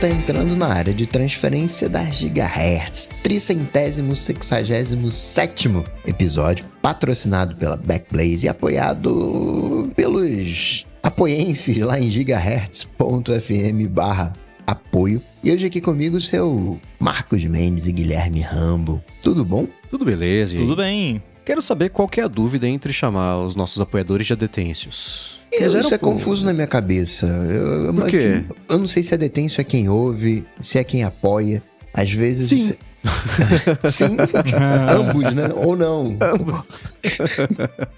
tá entrando na área de transferência das gigahertz. Tricentésimo sexagésimo sétimo episódio, patrocinado pela Backblaze e apoiado pelos apoienses lá em gigahertz.fm barra apoio. E hoje aqui comigo seu Marcos Mendes e Guilherme Rambo. Tudo bom? Tudo beleza? Tudo bem. Quero saber qual que é a dúvida entre chamar os nossos apoiadores de adetêncios. Isso é confuso na minha cabeça. Eu, Por quê? Eu não sei se é detêncio é quem ouve, se é quem apoia. Às vezes. Sim. Sim, ambos, né? Ou não. Ambos.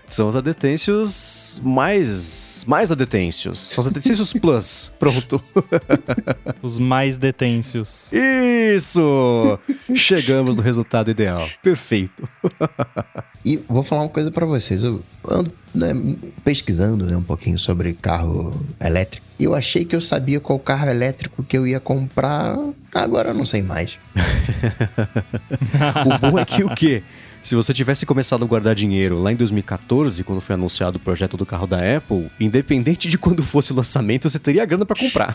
São os adetêncios mais. mais adetêncios. São os adetêncios plus. Pronto. Os mais detêncios. Isso! Chegamos no resultado ideal. Perfeito. E vou falar uma coisa para vocês. Eu ando né, pesquisando né, um pouquinho sobre carro elétrico. E eu achei que eu sabia qual carro elétrico que eu ia comprar. Agora eu não sei mais. o bom é que o quê? Se você tivesse começado a guardar dinheiro lá em 2014, quando foi anunciado o projeto do carro da Apple, independente de quando fosse o lançamento, você teria grana para comprar.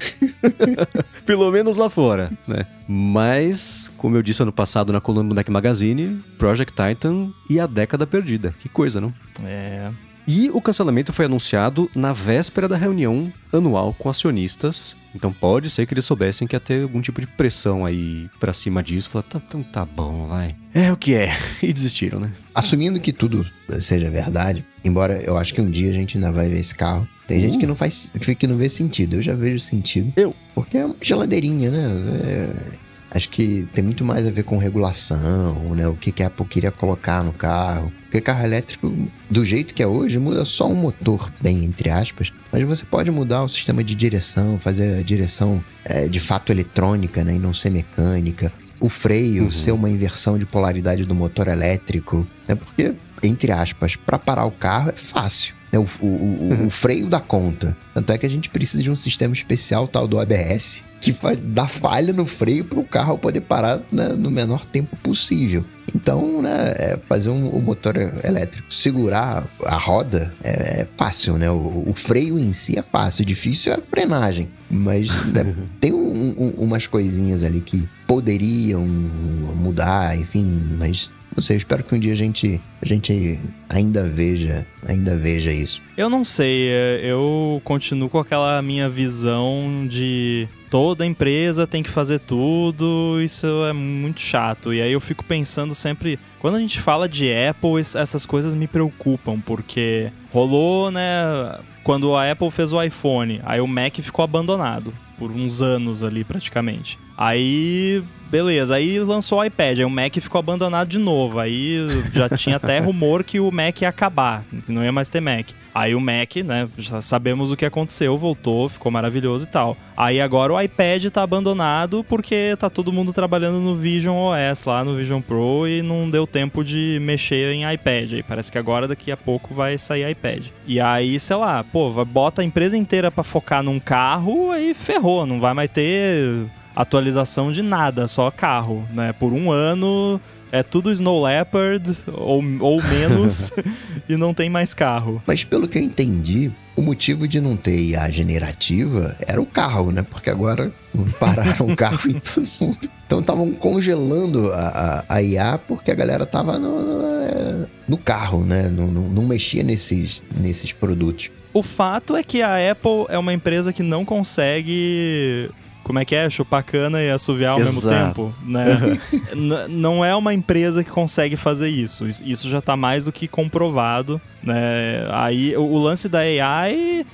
Pelo menos lá fora, né? Mas, como eu disse ano passado na coluna do Mac Magazine, Project Titan e a década perdida. Que coisa, não? É. E o cancelamento foi anunciado na véspera da reunião anual com acionistas. Então pode ser que eles soubessem que ia ter algum tipo de pressão aí pra cima disso. Falaram, tá, então tá bom, vai. É o que é. E desistiram, né? Assumindo que tudo seja verdade, embora eu acho que um dia a gente ainda vai ver esse carro. Tem uh. gente que não faz, que não vê sentido. Eu já vejo sentido. Eu. Porque é uma geladeirinha, né? É... Acho que tem muito mais a ver com regulação, né? O que, que a Apple queria colocar no carro. Porque carro elétrico, do jeito que é hoje, muda só um motor, bem entre aspas. Mas você pode mudar o sistema de direção, fazer a direção é, de fato eletrônica, né? E não ser mecânica. O freio uhum. ser uma inversão de polaridade do motor elétrico. Né? Porque, entre aspas, para parar o carro é fácil. É o, o, o, o, freio da conta. Tanto é que a gente precisa de um sistema especial, tal do ABS, que dá falha no freio para o carro poder parar né, no menor tempo possível. Então, né, é fazer um, o motor elétrico segurar a roda é, é fácil, né? O, o, freio em si é fácil, o difícil é a frenagem. Mas né, tem um, um, umas coisinhas ali que poderiam mudar, enfim, mas não sei, espero que um dia a gente, a gente ainda veja, ainda veja isso. Eu não sei, é, eu continuo com aquela minha visão de toda empresa tem que fazer tudo, isso é muito chato. E aí eu fico pensando sempre, quando a gente fala de Apple, essas coisas me preocupam, porque rolou, né, quando a Apple fez o iPhone, aí o Mac ficou abandonado por uns anos ali praticamente. Aí, beleza, aí lançou o iPad, aí o Mac ficou abandonado de novo. Aí já tinha até rumor que o Mac ia acabar, que não ia mais ter Mac. Aí o Mac, né, já sabemos o que aconteceu, voltou, ficou maravilhoso e tal. Aí agora o iPad tá abandonado porque tá todo mundo trabalhando no Vision OS lá, no Vision Pro e não deu tempo de mexer em iPad. Aí parece que agora daqui a pouco vai sair iPad. E aí, sei lá, pô, bota a empresa inteira para focar num carro, aí ferrou, não vai mais ter atualização de nada, só carro, né? Por um ano é tudo Snow Leopard ou, ou menos e não tem mais carro. Mas pelo que eu entendi, o motivo de não ter IA generativa era o carro, né? Porque agora pararam o carro em todo mundo. Então estavam congelando a, a, a, IA porque a galera tava no, no, no carro, né? Não, não, não mexia nesses, nesses produtos. O fato é que a Apple é uma empresa que não consegue como é que é? Chupar cana e assoviar ao Exato. mesmo tempo, né? não é uma empresa que consegue fazer isso. Isso já está mais do que comprovado, né? Aí o lance da AI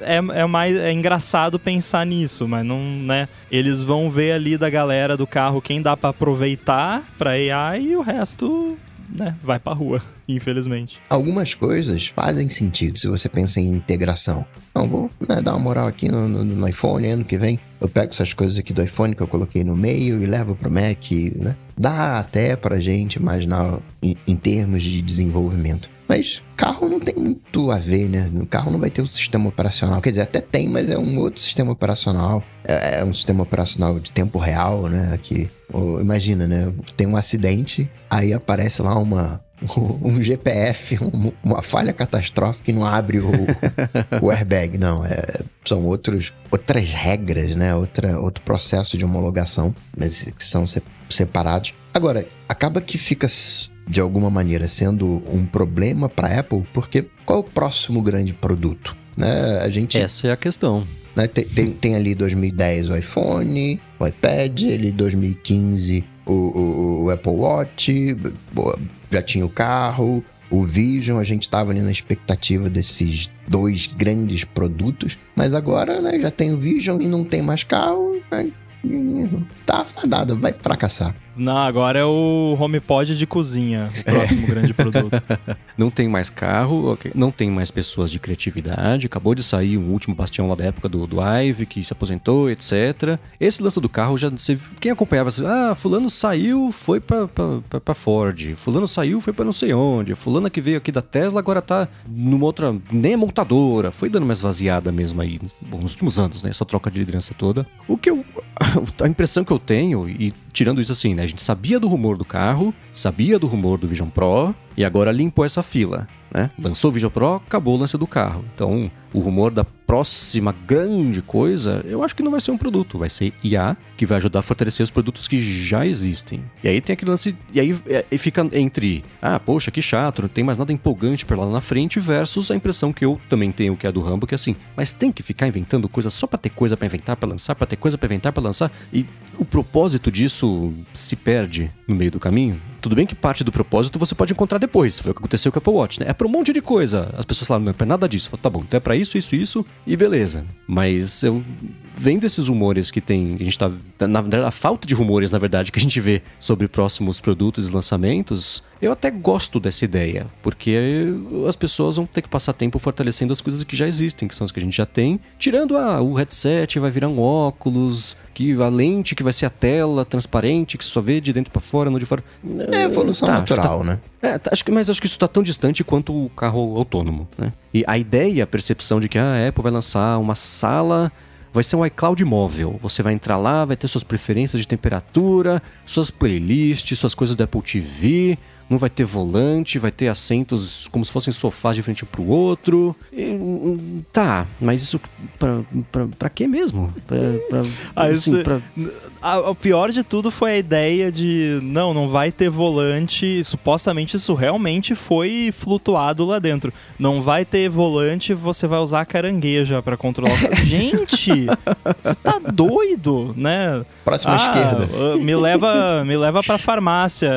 é, é mais é engraçado pensar nisso, mas não, né? Eles vão ver ali da galera do carro quem dá para aproveitar para AI e o resto né, vai pra rua, infelizmente. Algumas coisas fazem sentido se você pensa em integração. Não, vou né, dar uma moral aqui no, no, no, iPhone ano que vem. Eu pego essas coisas aqui do iPhone que eu coloquei no meio e levo pro Mac, né? Dá até pra gente imaginar em, em termos de desenvolvimento. Mas carro não tem muito a ver, né? O carro não vai ter o um sistema operacional. Quer dizer, até tem, mas é um outro sistema operacional. É, é um sistema operacional de tempo real, né? Que, imagina, né? Tem um acidente, aí aparece lá uma, um GPF, um, uma falha catastrófica e não abre o, o airbag. Não, é, são outros, outras regras, né? Outra, outro processo de homologação, mas que são separados. Agora, acaba que fica de alguma maneira sendo um problema para a Apple, porque qual é o próximo grande produto? Né? A gente Essa é a questão. Né? Tem, tem, tem, ali 2010 o iPhone, o iPad, ali 2015 o, o, o Apple Watch, já tinha o carro, o Vision, a gente estava ali na expectativa desses dois grandes produtos, mas agora né, já tem o Vision e não tem mais carro, né, tá fadado, vai fracassar. Não, agora é o HomePod de cozinha, o próximo é. grande produto. não tem mais carro, não tem mais pessoas de criatividade. Acabou de sair um último bastião lá da época do, do Ive, que se aposentou, etc. Esse lance do carro já. Você, quem acompanhava, ah, Fulano saiu, foi pra, pra, pra, pra Ford. Fulano saiu, foi pra não sei onde. Fulano que veio aqui da Tesla agora tá numa outra. Nem é montadora. Foi dando mais vaziada mesmo aí, bom, nos últimos anos, né? Essa troca de liderança toda. O que eu. A impressão que eu tenho, e tirando isso assim, né? A gente sabia do rumor do carro, sabia do rumor do Vision Pro, e agora limpou essa fila, né? Lançou o Vision Pro, acabou o lance do carro. Então, o rumor da próxima grande coisa, eu acho que não vai ser um produto, vai ser IA, que vai ajudar a fortalecer os produtos que já existem. E aí tem aquele lance, e aí é, fica entre, ah, poxa, que chato, não tem mais nada empolgante para lá na frente, versus a impressão que eu também tenho, que é do Rambo, que é assim, mas tem que ficar inventando coisas só para ter coisa para inventar, para lançar, para ter coisa para inventar, para lançar, e o propósito disso se perde no meio do caminho. Tudo bem que parte do propósito você pode encontrar depois. Foi o que aconteceu com o Apple Watch, né? É para um monte de coisa. As pessoas falaram, não é pra nada disso. Falo, tá bom, então é pra isso, isso, isso e beleza. Mas eu vendo esses rumores que tem, a gente tá. Na a falta de rumores, na verdade, que a gente vê sobre próximos produtos e lançamentos, eu até gosto dessa ideia, porque as pessoas vão ter que passar tempo fortalecendo as coisas que já existem, que são as que a gente já tem, tirando ah, o headset, vai virar um óculos, que a lente que vai ser a tela transparente, que só vê de dentro para fora, não de fora. É evolução tá, natural, tá, né? É, tá, acho que, mas acho que isso está tão distante quanto o carro autônomo, né? E a ideia, a percepção de que ah, a Apple vai lançar uma sala vai ser um iCloud móvel. Você vai entrar lá, vai ter suas preferências de temperatura, suas playlists, suas coisas do Apple TV, não vai ter volante, vai ter assentos como se fossem sofás de frente pro outro. E, tá, mas isso pra, pra, pra quê mesmo? Pra, pra, ah, assim, pra... A, o pior de tudo foi a ideia de não, não vai ter volante. Supostamente isso realmente foi flutuado lá dentro. Não vai ter volante, você vai usar a carangueja para controlar. Gente, você tá doido, né? Próxima ah, esquerda. Me leva, me leva para farmácia.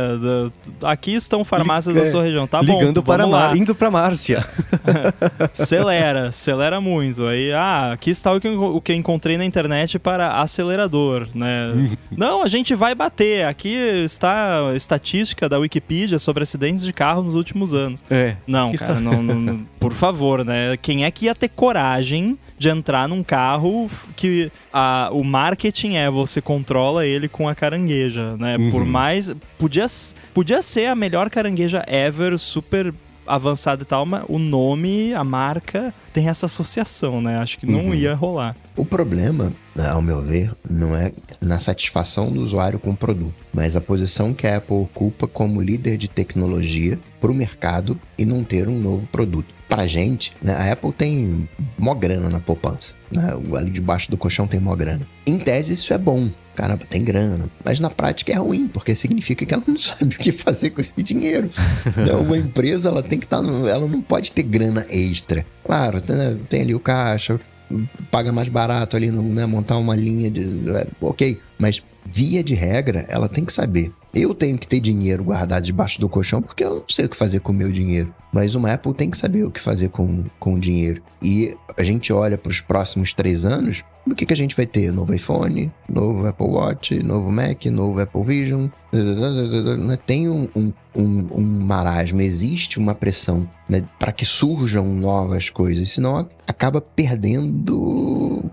Aqui estão farmácias da sua região. Tá Ligando bom, para lá. indo para Márcia. acelera, acelera muito. Aí, ah, aqui está o que, o que eu encontrei na internet para acelerador, né? Não, a gente vai bater. Aqui está a estatística da Wikipedia sobre acidentes de carro nos últimos anos. É. Não, cara, está... não, não, por favor, né? Quem é que ia ter coragem de entrar num carro que a, o marketing é você controla ele com a carangueja, né? Uhum. Por mais. Podia, podia ser a melhor carangueja ever, super avançada e tal, mas o nome, a marca, tem essa associação, né? Acho que não uhum. ia rolar. O problema, né, ao meu ver, não é na satisfação do usuário com o produto, mas a posição que a Apple ocupa como líder de tecnologia para o mercado e não ter um novo produto. Para a gente, né, a Apple tem mó grana na poupança. Né? Ali debaixo do colchão tem mó grana. Em tese, isso é bom. Caramba, tem grana. Mas na prática é ruim, porque significa que ela não sabe o que fazer com esse dinheiro. Então, uma empresa, ela tem que estar. Tá ela não pode ter grana extra. Claro, tem, tem ali o caixa, paga mais barato ali, né, montar uma linha de. É, ok, mas via de regra, ela tem que saber. Eu tenho que ter dinheiro guardado debaixo do colchão porque eu não sei o que fazer com o meu dinheiro. Mas uma Apple tem que saber o que fazer com, com o dinheiro. E a gente olha para os próximos três anos, o que, que a gente vai ter? Novo iPhone, novo Apple Watch, novo Mac, novo Apple Vision. Tem um, um, um, um marasmo, existe uma pressão né, para que surjam novas coisas, senão acaba perdendo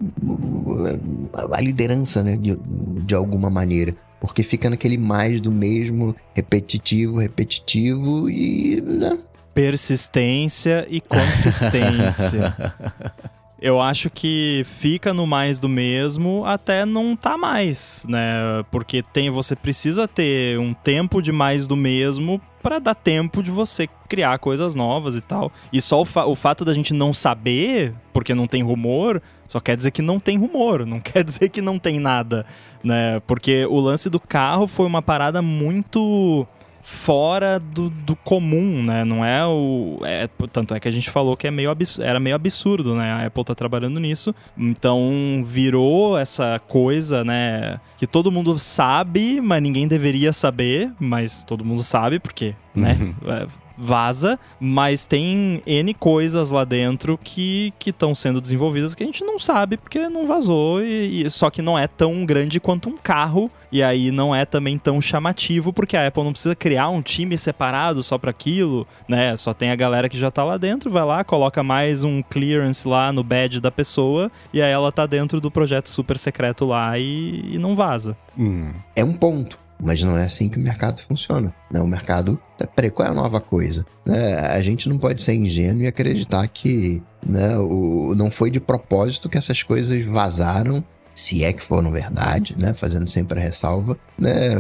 a liderança né, de, de alguma maneira. Porque fica naquele mais do mesmo, repetitivo, repetitivo e. Né? Persistência e consistência. eu acho que fica no mais do mesmo até não tá mais, né? Porque tem você precisa ter um tempo de mais do mesmo para dar tempo de você criar coisas novas e tal. E só o, fa o fato da gente não saber, porque não tem rumor, só quer dizer que não tem rumor, não quer dizer que não tem nada, né? Porque o lance do carro foi uma parada muito fora do, do comum, né? Não é o. É, tanto é que a gente falou que é meio era meio absurdo, né? A Apple tá trabalhando nisso. Então virou essa coisa, né? Que todo mundo sabe, mas ninguém deveria saber, mas todo mundo sabe, porque, né? Uhum. É, vaza, mas tem N coisas lá dentro que estão sendo desenvolvidas que a gente não sabe porque não vazou, e, e, só que não é tão grande quanto um carro, e aí não é também tão chamativo porque a Apple não precisa criar um time separado só para aquilo, né? Só tem a galera que já tá lá dentro, vai lá, coloca mais um clearance lá no badge da pessoa, e aí ela tá dentro do projeto super secreto lá e, e não vaza. Hum. É um ponto. Mas não é assim que o mercado funciona. Né? O mercado. Tá, peraí, qual é a nova coisa? Né? A gente não pode ser ingênuo e acreditar que né, o, não foi de propósito que essas coisas vazaram, se é que foram verdade, né? Fazendo sempre a ressalva, né?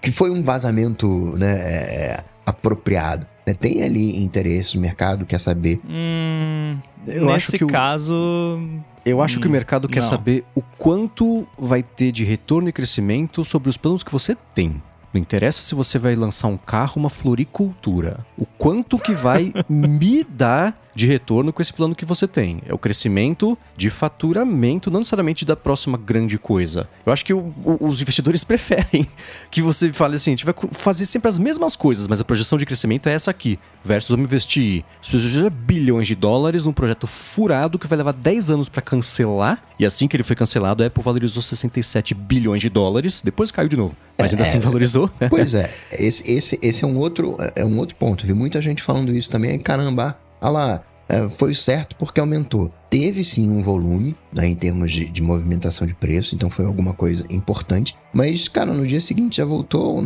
Que foi um vazamento né, é, apropriado. Né? Tem ali interesse, o mercado quer saber. Hum, eu nesse acho que caso. Eu acho hum, que o hum, mercado quer não. saber o quanto vai ter de retorno e crescimento sobre os planos que você tem. Não interessa se você vai lançar um carro, uma floricultura. O quanto que vai me dar de retorno com esse plano que você tem. É o crescimento de faturamento, não necessariamente da próxima grande coisa. Eu acho que o, o, os investidores preferem que você fale assim: a gente vai fazer sempre as mesmas coisas, mas a projeção de crescimento é essa aqui. Versus vamos investir bilhões de dólares num projeto furado que vai levar 10 anos para cancelar. E assim que ele foi cancelado, a Apple valorizou 67 bilhões de dólares, depois caiu de novo. Mas ainda é, assim valorizou. Pois é, esse, esse, esse é, um outro, é um outro ponto. Vi muita gente falando isso também. Caramba, olha lá, é, foi certo porque aumentou. Teve sim um volume né, em termos de, de, movimentação de preço, então foi alguma coisa importante. Mas, cara, no dia seguinte já voltou.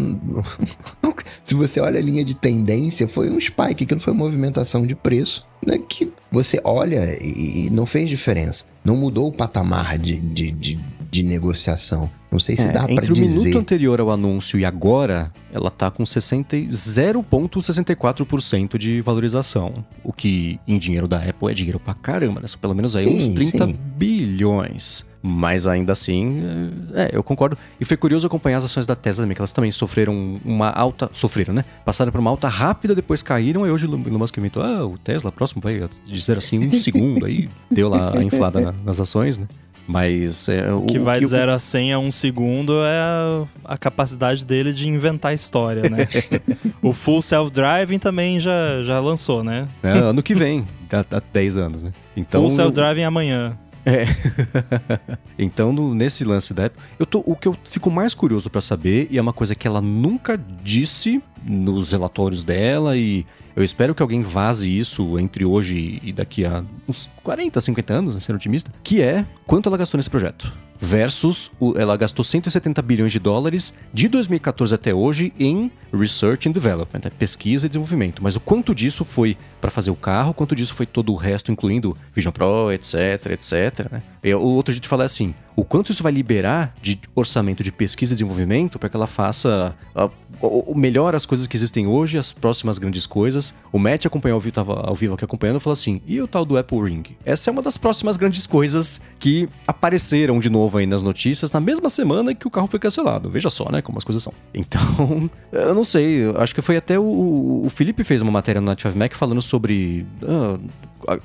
Se você olha a linha de tendência, foi um spike, aquilo foi movimentação de preço né, que você olha e, e não fez diferença. Não mudou o patamar de, de, de, de negociação. Não sei se é, dá para dizer. Entre o minuto anterior ao anúncio e agora, ela tá com 0,64% de valorização. O que em dinheiro da Apple é dinheiro pra caramba, né? São pelo menos aí sim, uns 30 sim. bilhões. Mas ainda assim, é, eu concordo. E foi curioso acompanhar as ações da Tesla também, que elas também sofreram uma alta. Sofreram, né? Passaram por uma alta rápida, depois caíram, e hoje o Elon Musk inventou: ah, o Tesla próximo vai dizer assim um segundo, aí deu lá a inflada na, nas ações, né? Mas é, o que vai de 0 a 100 a um segundo é a, a capacidade dele de inventar história, né? o Full Self-Driving também já, já lançou, né? É, ano que vem, há 10 anos, né? Então, Full Self-Driving amanhã. É. então, no, nesse lance da Apple, eu tô, o que eu fico mais curioso para saber, e é uma coisa que ela nunca disse nos relatórios dela, e eu espero que alguém vaze isso entre hoje e daqui a uns 40, 50 anos, né, sendo otimista, que é quanto ela gastou nesse projeto versus o, ela gastou 170 bilhões de dólares de 2014 até hoje em research and development, é pesquisa e desenvolvimento. Mas o quanto disso foi para fazer o carro, quanto disso foi todo o resto, incluindo Vision Pro, etc, etc. Né? E o outro jeito de falar é assim: o quanto isso vai liberar de orçamento de pesquisa e desenvolvimento para que ela faça o melhor as coisas que existem hoje, as próximas grandes coisas. O Matt acompanhou ao vivo, tava ao vivo aqui acompanhando, falou assim: e o tal do Apple Ring? Essa é uma das próximas grandes coisas que apareceram de novo aí nas notícias na mesma semana que o carro foi cancelado. Veja só, né, como as coisas são. Então, eu não sei, acho que foi até o, o Felipe fez uma matéria no Native Mac falando sobre. Ah,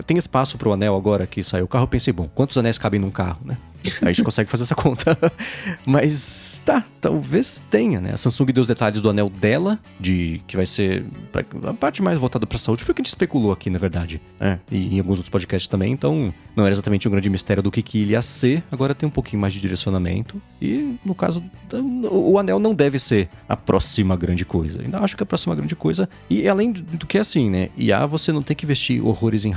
tem espaço para o anel agora que saiu o carro. Eu pensei, bom, quantos anéis cabem num carro, né? a gente consegue fazer essa conta. Mas tá, talvez tenha, né? A Samsung deu os detalhes do anel dela, de que vai ser pra, a parte mais voltada para saúde. Foi o que a gente especulou aqui, na verdade. É, e em alguns outros podcasts também. Então, não era exatamente um grande mistério do que, que ele ia ser. Agora tem um pouquinho mais de direcionamento. E, no caso, o anel não deve ser a próxima grande coisa. Ainda acho que é a próxima grande coisa. E além do que é assim, né? E a você não tem que investir horrores em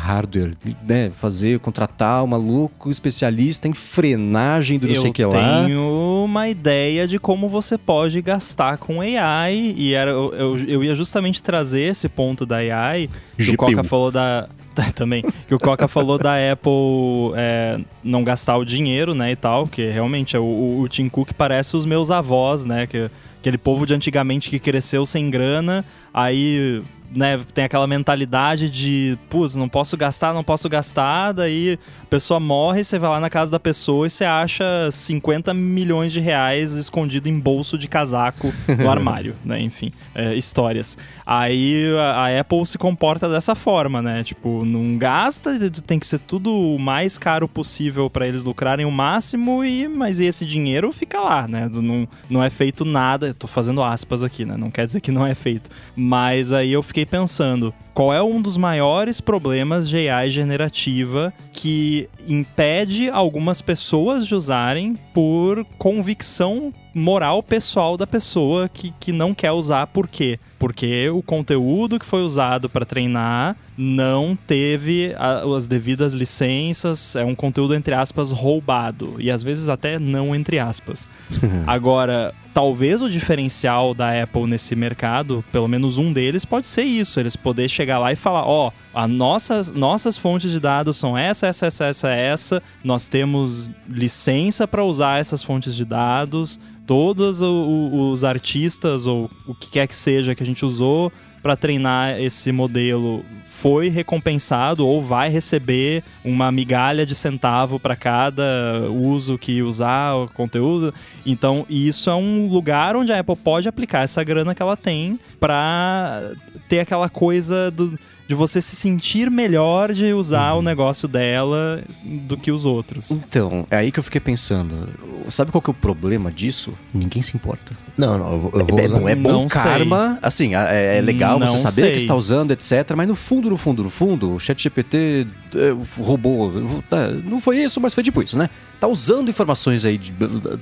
né? Fazer, contratar um maluco especialista em frenar engrenagem do não sei o que lá. Eu tenho uma ideia de como você pode gastar com AI e era, eu, eu, eu ia justamente trazer esse ponto da AI, que o Coca falou da também. Que o Coca falou da Apple é, não gastar o dinheiro, né, e tal, que realmente é o, o Tim Cook parece os meus avós, né, que aquele povo de antigamente que cresceu sem grana, aí né, tem aquela mentalidade de, putz, não posso gastar, não posso gastar, daí a pessoa morre, você vai lá na casa da pessoa e você acha 50 milhões de reais escondido em bolso de casaco no armário, né, enfim, é, histórias. Aí a, a, Apple se comporta dessa forma, né, tipo, não gasta, tem que ser tudo o mais caro possível para eles lucrarem o máximo, e mas esse dinheiro fica lá, né, não, não é feito nada, tô fazendo aspas aqui, né, não quer dizer que não é feito, mas aí eu fiquei fiquei pensando, qual é um dos maiores problemas de AI generativa que impede algumas pessoas de usarem por convicção moral pessoal da pessoa que, que não quer usar por quê? Porque o conteúdo que foi usado para treinar não teve a, as devidas licenças, é um conteúdo entre aspas roubado e às vezes até não entre aspas. Agora, talvez o diferencial da Apple nesse mercado, pelo menos um deles, pode ser isso, eles poder chegar lá e falar, ó, oh, as nossas, nossas fontes de dados são essa, essa, essa, essa, essa, nós temos licença para usar essas fontes de dados, todos os artistas ou o que quer que seja que a gente usou para treinar esse modelo foi recompensado ou vai receber uma migalha de centavo para cada uso que usar o conteúdo. Então, isso é um lugar onde a Apple pode aplicar essa grana que ela tem para ter aquela coisa do de você se sentir melhor de usar uhum. o negócio dela do que os outros. Então, é aí que eu fiquei pensando. Sabe qual que é o problema disso? Ninguém se importa. Não, não, eu vou, eu vou é, bom, é bom não karma, sei. assim, é, é legal não você saber sei. que está usando, etc. Mas no fundo, no fundo, no fundo, o ChatGPT é, roubou. É, não foi isso, mas foi tipo isso, né? Tá usando informações aí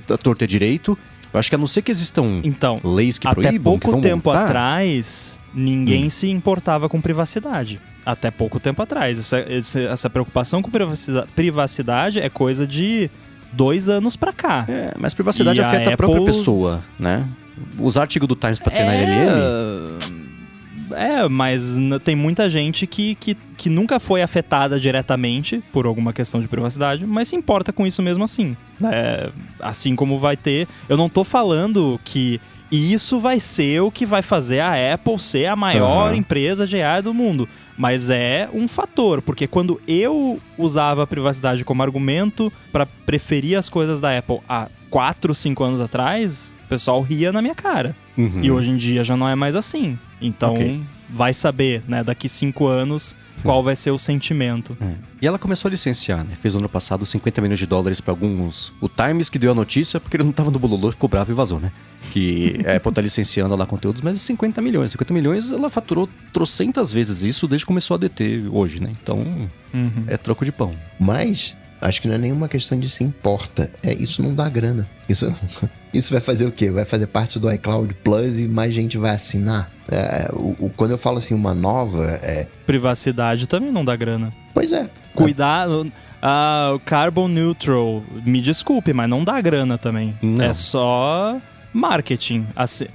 da torta direito. Eu acho que a não ser que existam então, leis que até proíbam. Até pouco tempo voltar, atrás, ninguém hum. se importava com privacidade. Até pouco tempo atrás. É, essa preocupação com privacidade é coisa de dois anos pra cá. É, mas privacidade e afeta a, Apple... a, própria pessoa, né? Usar artigo do Times pra treinar é... LLM... É, mas tem muita gente que, que, que nunca foi afetada diretamente por alguma questão de privacidade, mas se importa com isso mesmo assim. É, assim como vai ter. Eu não tô falando que isso vai ser o que vai fazer a Apple ser a maior uhum. empresa de AI do mundo. Mas é um fator, porque quando eu usava a privacidade como argumento para preferir as coisas da Apple há 4, 5 anos atrás, o pessoal ria na minha cara. Uhum. E hoje em dia já não é mais assim. Então, okay. vai saber, né, daqui 5 anos qual vai ser o sentimento. É. E ela começou a licenciar, né? Fez no ano passado 50 milhões de dólares para alguns. O Times que deu a notícia, porque ele não tava no Bololô, ficou bravo e vazou, né? Que a Apple tá licenciando lá conteúdos, mas 50 milhões. 50 milhões ela faturou trocentas vezes isso desde que começou a deter hoje, né? Então, uhum. é troco de pão. Mas Acho que não é nenhuma questão de se importa. É isso não dá grana. Isso, isso vai fazer o quê? Vai fazer parte do iCloud Plus e mais gente vai assinar. É, o, o, quando eu falo assim, uma nova. É... Privacidade também não dá grana. Pois é. Cuidado. Ah, carbon neutral, me desculpe, mas não dá grana também. Não. É só marketing. Assim,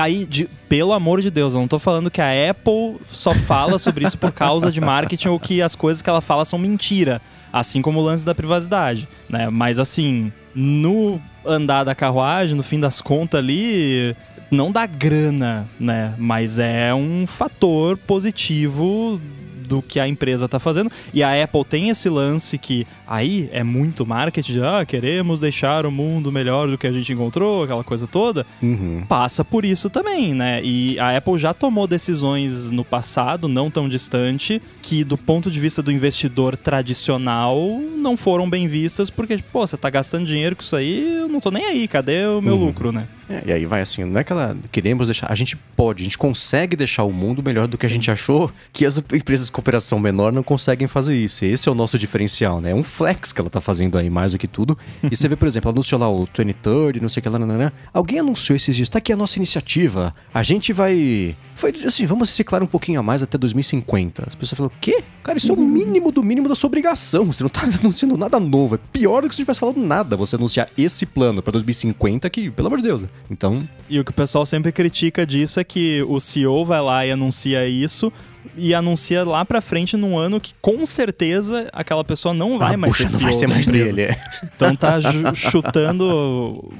aí, de, pelo amor de Deus, eu não tô falando que a Apple só fala sobre isso por causa de marketing ou que as coisas que ela fala são mentira. Assim como o lance da privacidade, né? Mas assim, no andar da carruagem, no fim das contas ali, não dá grana, né? Mas é um fator positivo do que a empresa está fazendo. E a Apple tem esse lance que aí é muito marketing, de, ah, queremos deixar o mundo melhor do que a gente encontrou, aquela coisa toda. Uhum. Passa por isso também, né? E a Apple já tomou decisões no passado, não tão distante, que do ponto de vista do investidor tradicional não foram bem vistas, porque, pô, você tá gastando dinheiro com isso aí, eu não tô nem aí, cadê o meu uhum. lucro, né? É, e aí vai assim, não é que ela queremos deixar, a gente pode, a gente consegue deixar o mundo melhor do que Sim. a gente achou, que as empresas de cooperação menor não conseguem fazer isso. Esse é o nosso diferencial, né? É um flex que ela tá fazendo aí mais do que tudo. E você vê, por exemplo, ela anunciou lá o 2030, não sei o que lá, né? Alguém anunciou esses dias, tá aqui a nossa iniciativa. A gente vai foi assim, vamos reciclar um pouquinho a mais até 2050. As pessoas falam, quê? Cara, isso é o mínimo do mínimo da sua obrigação. Você não tá anunciando nada novo. É pior do que se tivesse falado nada você anunciar esse plano para 2050 que, pelo amor de Deus. Então. E o que o pessoal sempre critica disso é que o CEO vai lá e anuncia isso, e anuncia lá pra frente num ano que com certeza aquela pessoa não vai ah, mais puxa, ser não CEO vai ser mais dele. é. Então tá chutando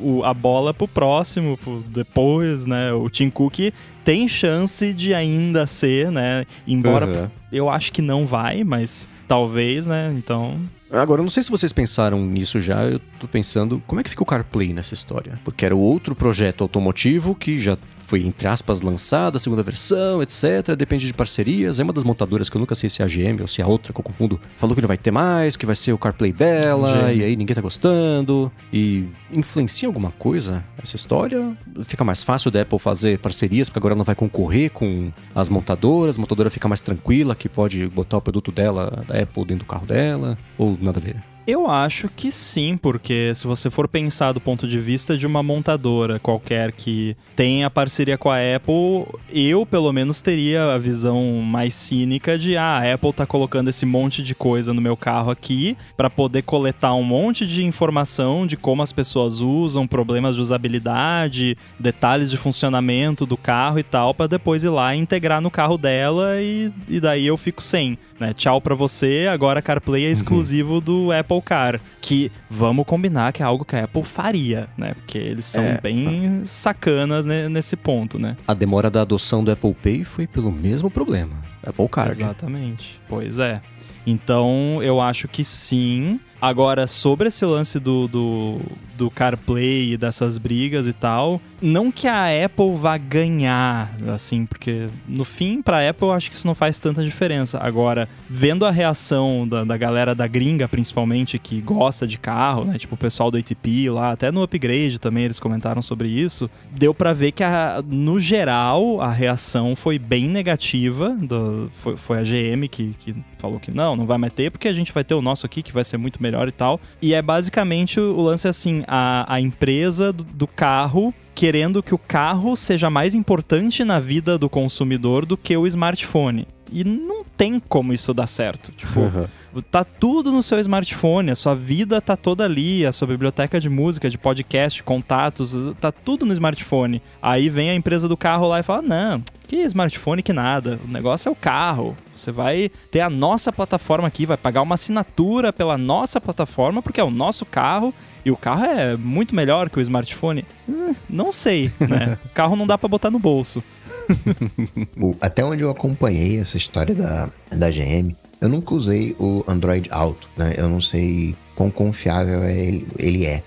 o- a bola pro próximo, pro depois, né? O Tim Cook tem chance de ainda ser, né? Embora Uhum. eu acho que não vai, mas talvez, né? Então. Agora, eu não sei se vocês pensaram nisso já, eu tô pensando como é que fica o CarPlay nessa história. Porque era outro projeto automotivo que já foi, entre aspas, lançado, a segunda versão, etc. Depende de parcerias. É uma das montadoras que eu nunca sei se é a GM ou se é a outra que eu confundo. Falou que não vai ter mais, que vai ser o CarPlay dela, GM. e aí ninguém tá gostando. E influencia alguma coisa essa história? Fica mais fácil da Apple fazer parcerias, porque agora não vai concorrer com as montadoras, a montadora fica mais tranquila que pode botar o produto dela, da Apple, dentro do carro dela, ou nada a ver? Eu acho que sim, porque se você for pensar do ponto de vista de uma montadora qualquer que tenha parceria com a Apple, eu pelo menos teria a visão mais cínica de ah, a Apple tá colocando esse monte de coisa no meu carro aqui para poder coletar um monte de informação de como as pessoas usam, problemas de usabilidade, detalhes de funcionamento do carro e tal, para depois ir lá e integrar no carro dela e, e daí eu fico sem. Né? Tchau pra você, agora CarPlay é exclusivo do Apple Car. Que vamos combinar que é algo que a Apple faria, né? Porque eles são É. bem sacanas ne- nesse ponto, né? A demora da adoção do Apple Pay foi pelo mesmo problema. Apple Card. Exatamente. Pois é. Então, eu acho que sim. Agora, sobre esse lance do, do, do CarPlay e dessas brigas e tal, não que a Apple vá ganhar, assim, porque no fim, pra Apple, eu acho que isso não faz tanta diferença. Agora, vendo a reação da, da galera da gringa, principalmente, que gosta de carro, né? Tipo o pessoal do ATP lá, até no Upgrade também eles comentaram sobre isso, deu pra ver que, a- no geral, a reação foi bem negativa. do- foi, foi a GM que, que falou que não, não vai mais ter, porque a gente vai ter o nosso aqui, que vai ser muito melhor e tal. E é basicamente o, o lance assim: a, a empresa do, do carro querendo que o carro seja mais importante na vida do consumidor do que o smartphone. E não tem como isso dar certo. Tipo, Uhum. Tá tudo no seu smartphone, a sua vida tá toda ali, a sua biblioteca de música, de podcast, contatos, tá tudo no smartphone. Aí vem a empresa do carro lá e fala: "Não, que smartphone que nada. O negócio é o carro. Você vai ter a nossa plataforma aqui, vai pagar uma assinatura pela nossa plataforma porque é o nosso carro e o carro é muito melhor que o smartphone". Hum, não sei, né? o carro não dá pra botar no bolso. Até onde eu acompanhei essa história da, da GM, eu nunca usei o Android Auto, né? Eu não sei quão confiável é ele, é.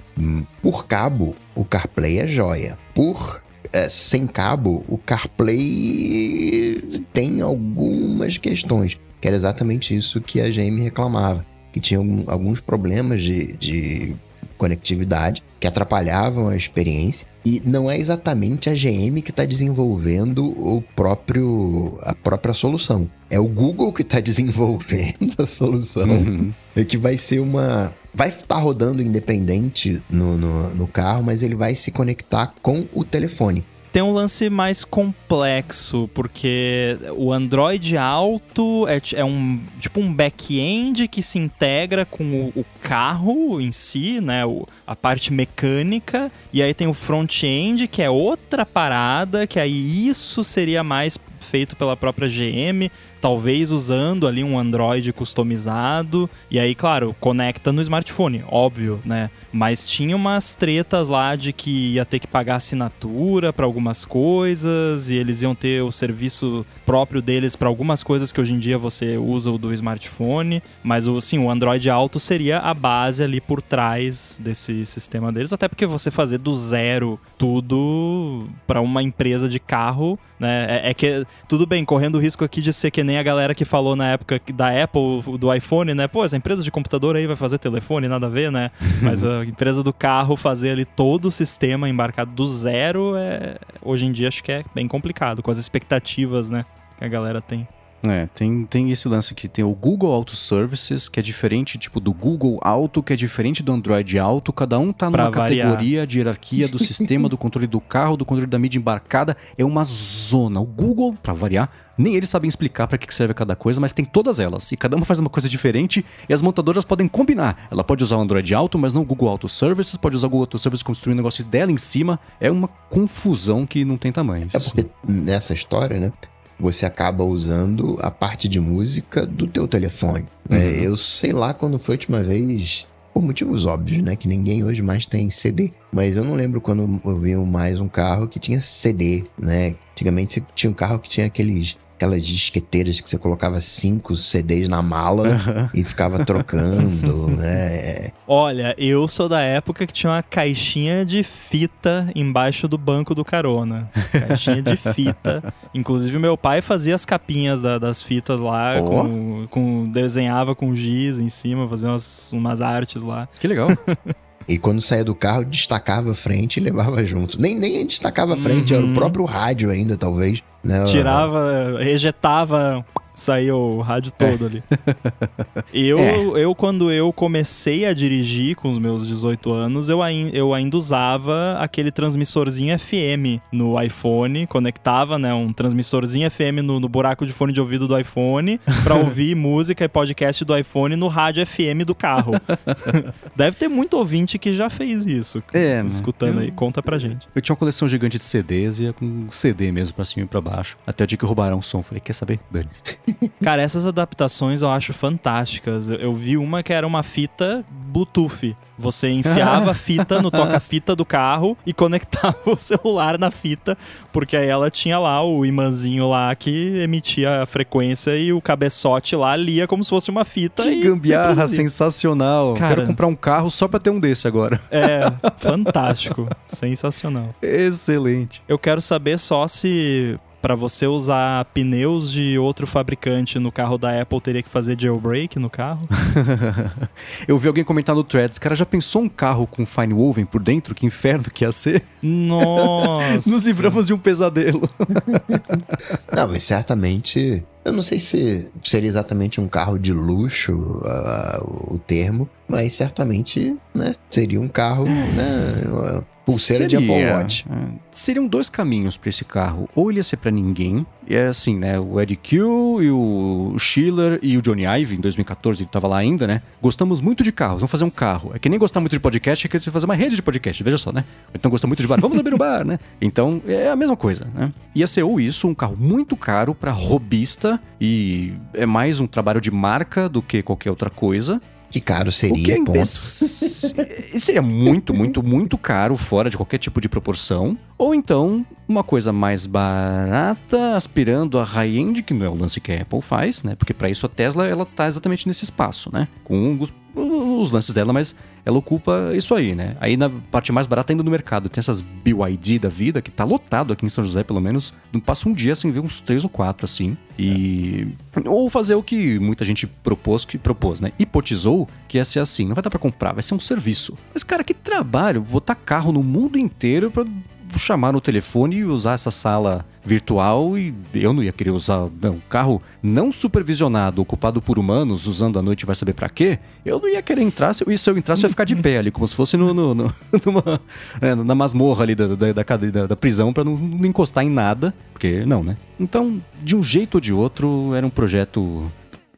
Por cabo, o CarPlay é joia. Por eh, sem cabo, o CarPlay tem algumas questões. Que era exatamente isso que a GM reclamava. Que tinha alguns problemas de, de conectividade que atrapalhavam a experiência. E não é exatamente a GM que está desenvolvendo o próprio, a própria solução. É o Google que está desenvolvendo a solução. Uhum. É que vai ser uma. Vai estar rodando independente no, no, no carro, mas ele vai se conectar com o telefone. Tem um lance mais complexo, porque o Android Auto é, é um tipo um back-end que se integra com o, o carro em si, né? o- a parte mecânica, e aí tem o front-end, que é outra parada, que aí isso seria mais feito pela própria GM, talvez usando ali um Android customizado. E aí, claro, conecta no smartphone, óbvio, né? Mas tinha umas tretas lá de que ia ter que pagar assinatura para algumas coisas e eles iam ter o serviço próprio deles para algumas coisas que hoje em dia você usa o do smartphone. Mas o sim, o Android Auto seria a base ali por trás desse sistema deles, até porque você fazer do zero tudo para uma empresa de carro, né? É, é que tudo bem, correndo o risco aqui de ser que nem a galera que falou na época da Apple, do iPhone, né? Pô, essa empresa de computador aí vai fazer telefone, nada a ver, né? Mas a empresa do carro fazer ali todo o sistema embarcado do zero, é, hoje em dia acho que é bem complicado, com as expectativas, né? Que a galera tem. É, tem, tem esse lance aqui. Tem o Google Auto Services, que é diferente, tipo, do Google Auto, que é diferente do Android Auto. Cada um tá numa Pra variar. categoria de hierarquia do sistema, do controle do carro, do controle da mídia embarcada. É uma zona. O Google, pra variar, nem eles sabem explicar pra que serve cada coisa, mas tem todas elas. E cada uma faz uma coisa diferente e as montadoras podem combinar. Ela pode usar o Android Auto, mas não o Google Auto Services. Pode usar o Google Auto Services construir um negócio dela em cima. É uma confusão que não tem tamanho. É porque nessa história, né? Você acaba usando a parte de música do teu telefone. né? Uhum. Eu sei lá quando foi a última vez, por motivos óbvios, né? Que ninguém hoje mais tem CD. Mas eu não lembro quando eu vi mais um carro que tinha CD, né? Antigamente você tinha um carro que tinha aqueles, aquelas disqueteiras que você colocava cinco CDs na mala Aham. e ficava trocando, né? Olha, eu sou da época que tinha uma caixinha de fita embaixo do banco do carona. Caixinha de fita. Inclusive, meu pai fazia as capinhas da- das fitas lá, Ó. com, com- desenhava com giz em cima, fazia umas, umas artes lá. Que legal. E quando saía do carro, destacava a frente e levava junto. Nem, nem destacava a frente, era o Uhum. próprio rádio ainda, talvez. Né? Tirava, ejetava, saía o rádio todo ali. Eu, É. eu, quando eu comecei a dirigir com os meus 18 anos, eu, ain- eu ainda usava aquele transmissorzinho FM no iPhone, conectava, né, um transmissorzinho FM no, no buraco de fone de ouvido do iPhone pra ouvir música e podcast do iPhone no rádio FM do carro. Deve ter muito ouvinte que já fez isso. É, né? Escutando Eu- aí, conta pra gente. Eu tinha uma coleção gigante de CDs e ia com CD mesmo pra cima e pra baixo. Até o dia que roubaram o som. Falei, quer saber? Dane-se. Cara, essas adaptações eu acho fantásticas. Eu, eu vi uma que era uma fita Bluetooth. Você enfiava a fita no toca-fita do carro e conectava o celular na fita, porque aí ela tinha lá o imãzinho lá que emitia a frequência e o cabeçote lá lia como se fosse uma fita. Que e gambiarra sensacional. Cara. Quero comprar um carro só pra ter um desse agora. É, fantástico. Sensacional. Excelente. Eu quero saber só se Pra você usar pneus de outro fabricante no carro da Apple, teria que fazer jailbreak no carro? Eu vi alguém comentar no Threads, cara, já pensou um carro com fine woven por dentro? Que inferno que ia ser? Nossa! Nos livramos de um pesadelo. Não, mas certamente. Eu não sei se seria exatamente um carro de luxo ah, o termo, mas certamente né, seria um carro, né, uma pulseira de Apple Seria. Watch. É. Seriam dois caminhos pra esse carro. Ou ele ia ser pra ninguém, e é assim, né? O Ed Q e o Schiller e o Johnny Ive, em 2014, ele tava lá ainda, né? Gostamos muito de carros, vamos fazer um carro. É que nem gostar muito de podcast, é que fazer uma rede de podcast, veja só, né? Então gosta muito de bar, vamos abrir um bar, né? Então é a mesma coisa, né? Ia ser ou isso, um carro muito caro pra robista, e é mais um trabalho de marca do que qualquer outra coisa. Que caro O que seria, é ponto. Seria muito, muito, muito caro, fora de qualquer tipo de proporção. Ou então, uma coisa mais barata, aspirando a high-end, que não é o lance que a Apple faz, né? Porque para isso a Tesla, ela tá exatamente nesse espaço, né? Com os, os lances dela, mas ela ocupa isso aí, né? Aí na parte mais barata ainda no mercado, tem essas BYD da vida, que tá lotado aqui em São José, pelo menos. Não passa um dia sem ver uns três ou quatro, assim. E... Ou fazer o que muita gente propôs, que propôs, né? Hipotizou que ia ser assim, não vai dar pra comprar, vai ser um serviço. Mas, cara, que trabalho botar carro no mundo inteiro pra chamar no telefone e usar essa sala virtual e eu não ia querer usar não, um carro não supervisionado, ocupado por humanos, usando à noite vai saber pra quê. Eu não ia querer entrar, se eu, se eu entrasse eu ia ficar de pé ali, como se fosse no, no- no- numa, é, na masmorra ali da, da, da, da- prisão pra não, não encostar em nada, porque não, né? Então, de um jeito ou de outro, era um projeto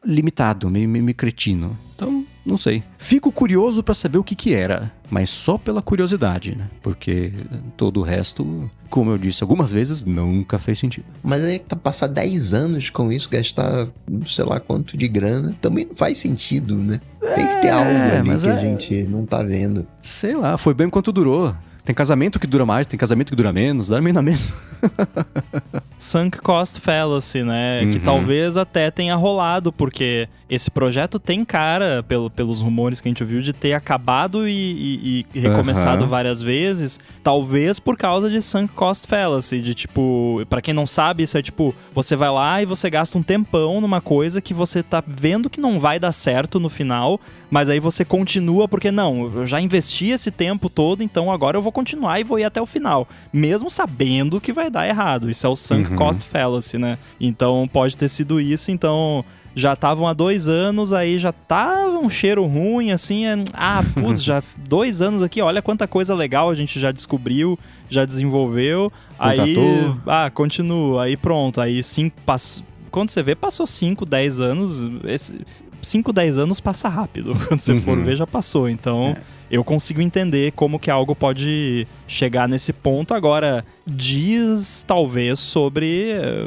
limitado, meio, meio, meio cretino. Então, não sei. Fico curioso pra saber o que que era, mas só pela curiosidade, né? Porque todo o resto, como eu disse algumas vezes, nunca fez sentido. Mas aí tá passar 10 anos com isso, gastar sei lá quanto de grana, também não faz sentido, né? Tem que ter É, algo ali mas que a é- gente não tá vendo. Sei lá, foi bem enquanto durou. Tem casamento que dura mais, tem casamento que dura menos, dá meio na mesma. Sunk cost fallacy, né? Que Uhum. talvez até tenha rolado, porque esse projeto tem cara, pelo, pelos rumores que a gente ouviu, de ter acabado e, e, e recomeçado Aham. várias vezes, talvez por causa de sunk cost fallacy, de tipo, pra quem não sabe, isso é tipo, você vai lá e você gasta um tempão numa coisa que você tá vendo que não vai dar certo no final, mas aí você continua porque não, eu já investi esse tempo todo, então agora eu vou continuar e vou ir até o final, mesmo sabendo que vai dar errado. Isso é o sunk Uhum. cost fallacy, né? Então pode ter sido isso, então já estavam há dois anos, aí já tava um cheiro ruim, assim. é- ah, putz, já dois anos aqui, olha quanta coisa legal a gente já descobriu, já desenvolveu. Aí, Contratou. ah, continua, aí pronto, aí cinco, pass... quando você vê, passou 5, 10 anos. Esse... 5, 10 anos passa rápido. Quando você for Uhum. ver, já passou. Então, eu consigo entender como que algo pode chegar nesse ponto. Agora, diz talvez sobre eh,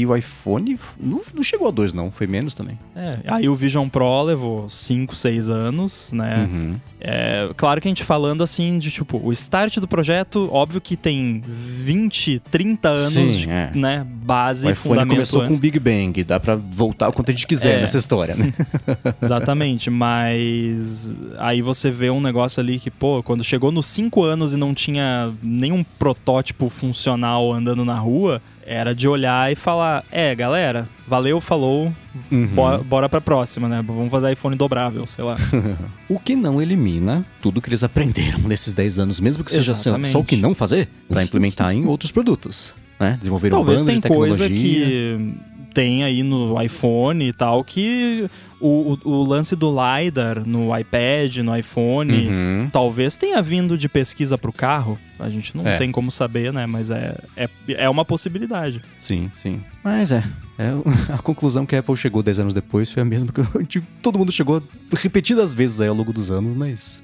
e o iPhone não, não chegou a dois, não. Foi menos também. É, aí o Vision Pro levou 5, 6 anos, né? Uhum. É, claro que a gente falando assim de tipo, o start do projeto, óbvio que tem 20, 30 anos Sim, de é. né, base O iPhone fundamento começou antes. com o Big Bang. Dá pra voltar o quanto a gente quiser É. nessa história, né? Exatamente, mas aí você vê um negócio ali que, pô, quando chegou nos 5 anos e não tinha nenhum protótipo funcional andando na rua, era de olhar e falar: é, galera, valeu, falou, Uhum. bora, bora pra próxima, né? Vamos fazer iPhone dobrável, sei lá. O que não elimina tudo que eles aprenderam nesses 10 anos, mesmo que seja Exatamente. só o que não fazer, pra implementar em outros produtos. Né? Desenvolver uma Talvez banda tem de tecnologia. coisa que tem aí no iPhone e tal que o, o, o lance do LiDAR no iPad, no iPhone, Uhum. talvez tenha vindo de pesquisa pro carro. A gente não É. tem como saber, né? Mas é, é, é uma possibilidade. Sim, sim. Mas é. é o- a conclusão que a Apple chegou 10 anos depois foi a mesma que eu- tipo, todo mundo chegou repetidas vezes aí ao longo dos anos, mas.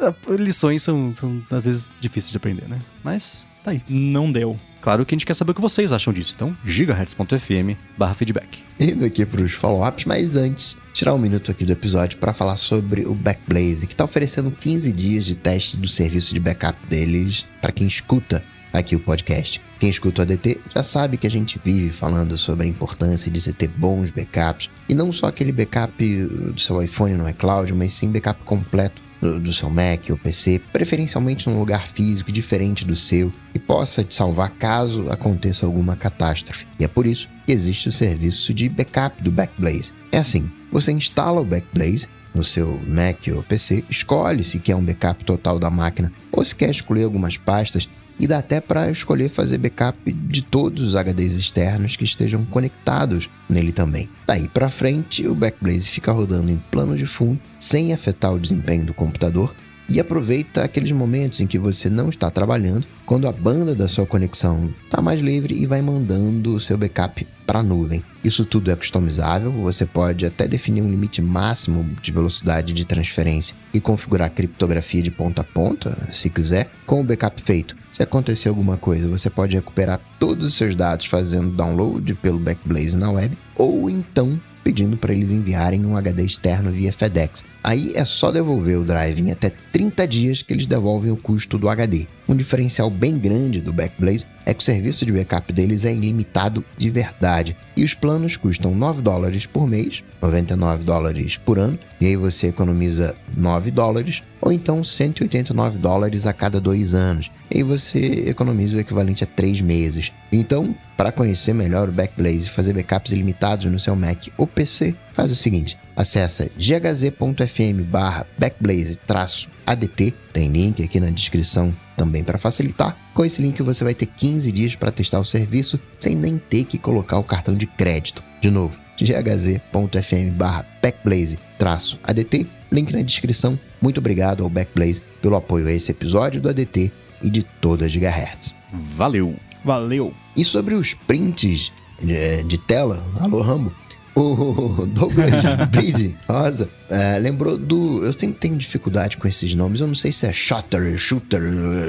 ah, lições são, são às vezes difíceis de aprender, né? Mas tá aí. Não deu. Claro que a gente quer saber o que vocês acham disso, então gigahertz.fm barra feedback. Indo aqui para os follow-ups, mas antes, tirar um minuto aqui do episódio para falar sobre o Backblaze, que está oferecendo 15 dias de teste do serviço de backup deles para quem escuta aqui o podcast. Quem escuta o ADT já sabe que a gente vive falando sobre a importância de você ter bons backups, e não só aquele backup do seu iPhone no iCloud, mas sim backup completo do, do seu Mac ou PC, preferencialmente num lugar físico diferente do seu, e possa te salvar caso aconteça alguma catástrofe. E é por isso que existe o serviço de backup do Backblaze. É assim, você instala o Backblaze no seu Mac ou PC, escolhe se quer um backup total da máquina ou se quer escolher algumas pastas e dá até para escolher fazer backup de todos os HDs externos que estejam conectados nele também. Daí para frente, o Backblaze fica rodando em plano de fundo, sem afetar o desempenho do computador, e aproveita aqueles momentos em que você não está trabalhando, quando a banda da sua conexão está mais livre e vai mandando o seu backup para a nuvem. Isso tudo é customizável, você pode até definir um limite máximo de velocidade de transferência e configurar a criptografia de ponta a ponta, se quiser, com o backup feito. Se acontecer alguma coisa, você pode recuperar todos os seus dados fazendo download pelo Backblaze na web, ou então pedindo para eles enviarem um HD externo via FedEx. Aí é só devolver o drive em até 30 dias que eles devolvem o custo do HD. Um diferencial bem grande do Backblaze é que o serviço de backup deles é ilimitado de verdade. E os planos custam 9 dólares por mês, 99 dólares por ano, e aí você economiza 9 dólares, ou então 189 dólares a cada dois anos. E aí você economiza o equivalente a 3 meses. Então, para conhecer melhor o Backblaze e fazer backups ilimitados no seu Mac ou PC, faz o seguinte: acessa ghz.fm barra backblaze-adt, tem link aqui na descrição também para facilitar. Com esse link você vai ter 15 dias para testar o serviço sem nem ter que colocar o cartão de crédito. De novo, ghz.fm barra backblaze-adt, link na descrição. Muito obrigado ao Backblaze pelo apoio a esse episódio do ADT e de toda a Gigahertz. Valeu! Valeu. E sobre os prints de, de tela, alô Rambo, O Douglas Bride, rosa, é, lembrou do. Eu sempre tenho dificuldade com esses nomes. Eu não sei se é Shotter, Shooter,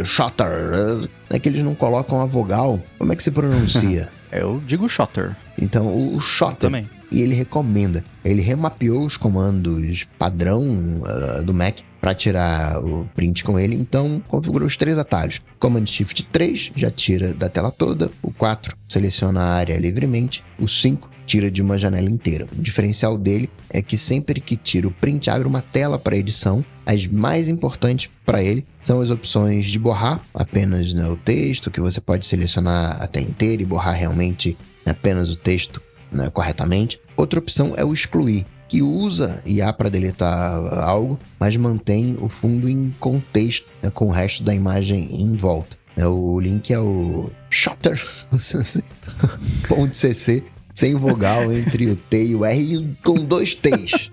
Shotter. É que eles não colocam a vogal. Como é que se pronuncia? Eu digo Shotter. Então, o Shotter. Também. E ele recomenda. Ele remapeou os comandos padrão uh, do Mac para tirar o print com ele. Então, configurou os três atalhos. Command Shift 3 já tira da tela toda. O 4 seleciona a área livremente. O 5 tira de uma janela inteira. O diferencial dele é que sempre que tira o print, abre uma tela para edição. As mais importantes para ele são as opções de borrar apenas né, o texto, que você pode selecionar a tela inteira e borrar realmente apenas o texto né, corretamente. Outra opção é o excluir, que usa IA para deletar algo, mas mantém o fundo em contexto né, com o resto da imagem em volta. O link é o shutter.cc sem vogal entre o T e o R com dois T's.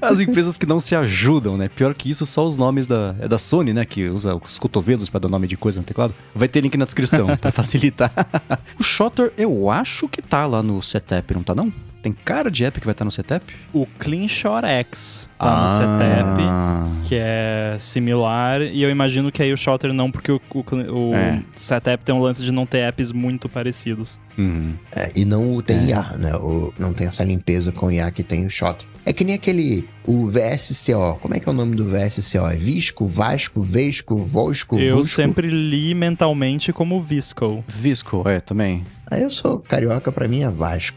As empresas que não se ajudam, né? Pior que isso, só os nomes da, é da Sony, né? Que usa os cotovelos para dar nome de coisa no teclado. Vai ter link na descrição para facilitar. o Shotter, eu acho que tá lá no setup, não tá não? Tem cara de app que vai estar no setup? O CleanShot X tá no setup, que é similar. E eu imagino que aí o Shotter não, porque o, o, o É. setup tem um lance de não ter apps muito parecidos. Uhum. É, e não o tem IA, né? O, não tem essa limpeza com IA que tem o Shotter. É que nem aquele, o VSCO. Como é que é o nome do VSCO? É Visco, Vasco, Vesco, Vosco, eu Vusco? sempre li mentalmente como Visco. Visco, é, também. Aí eu sou carioca, pra mim é Vasco.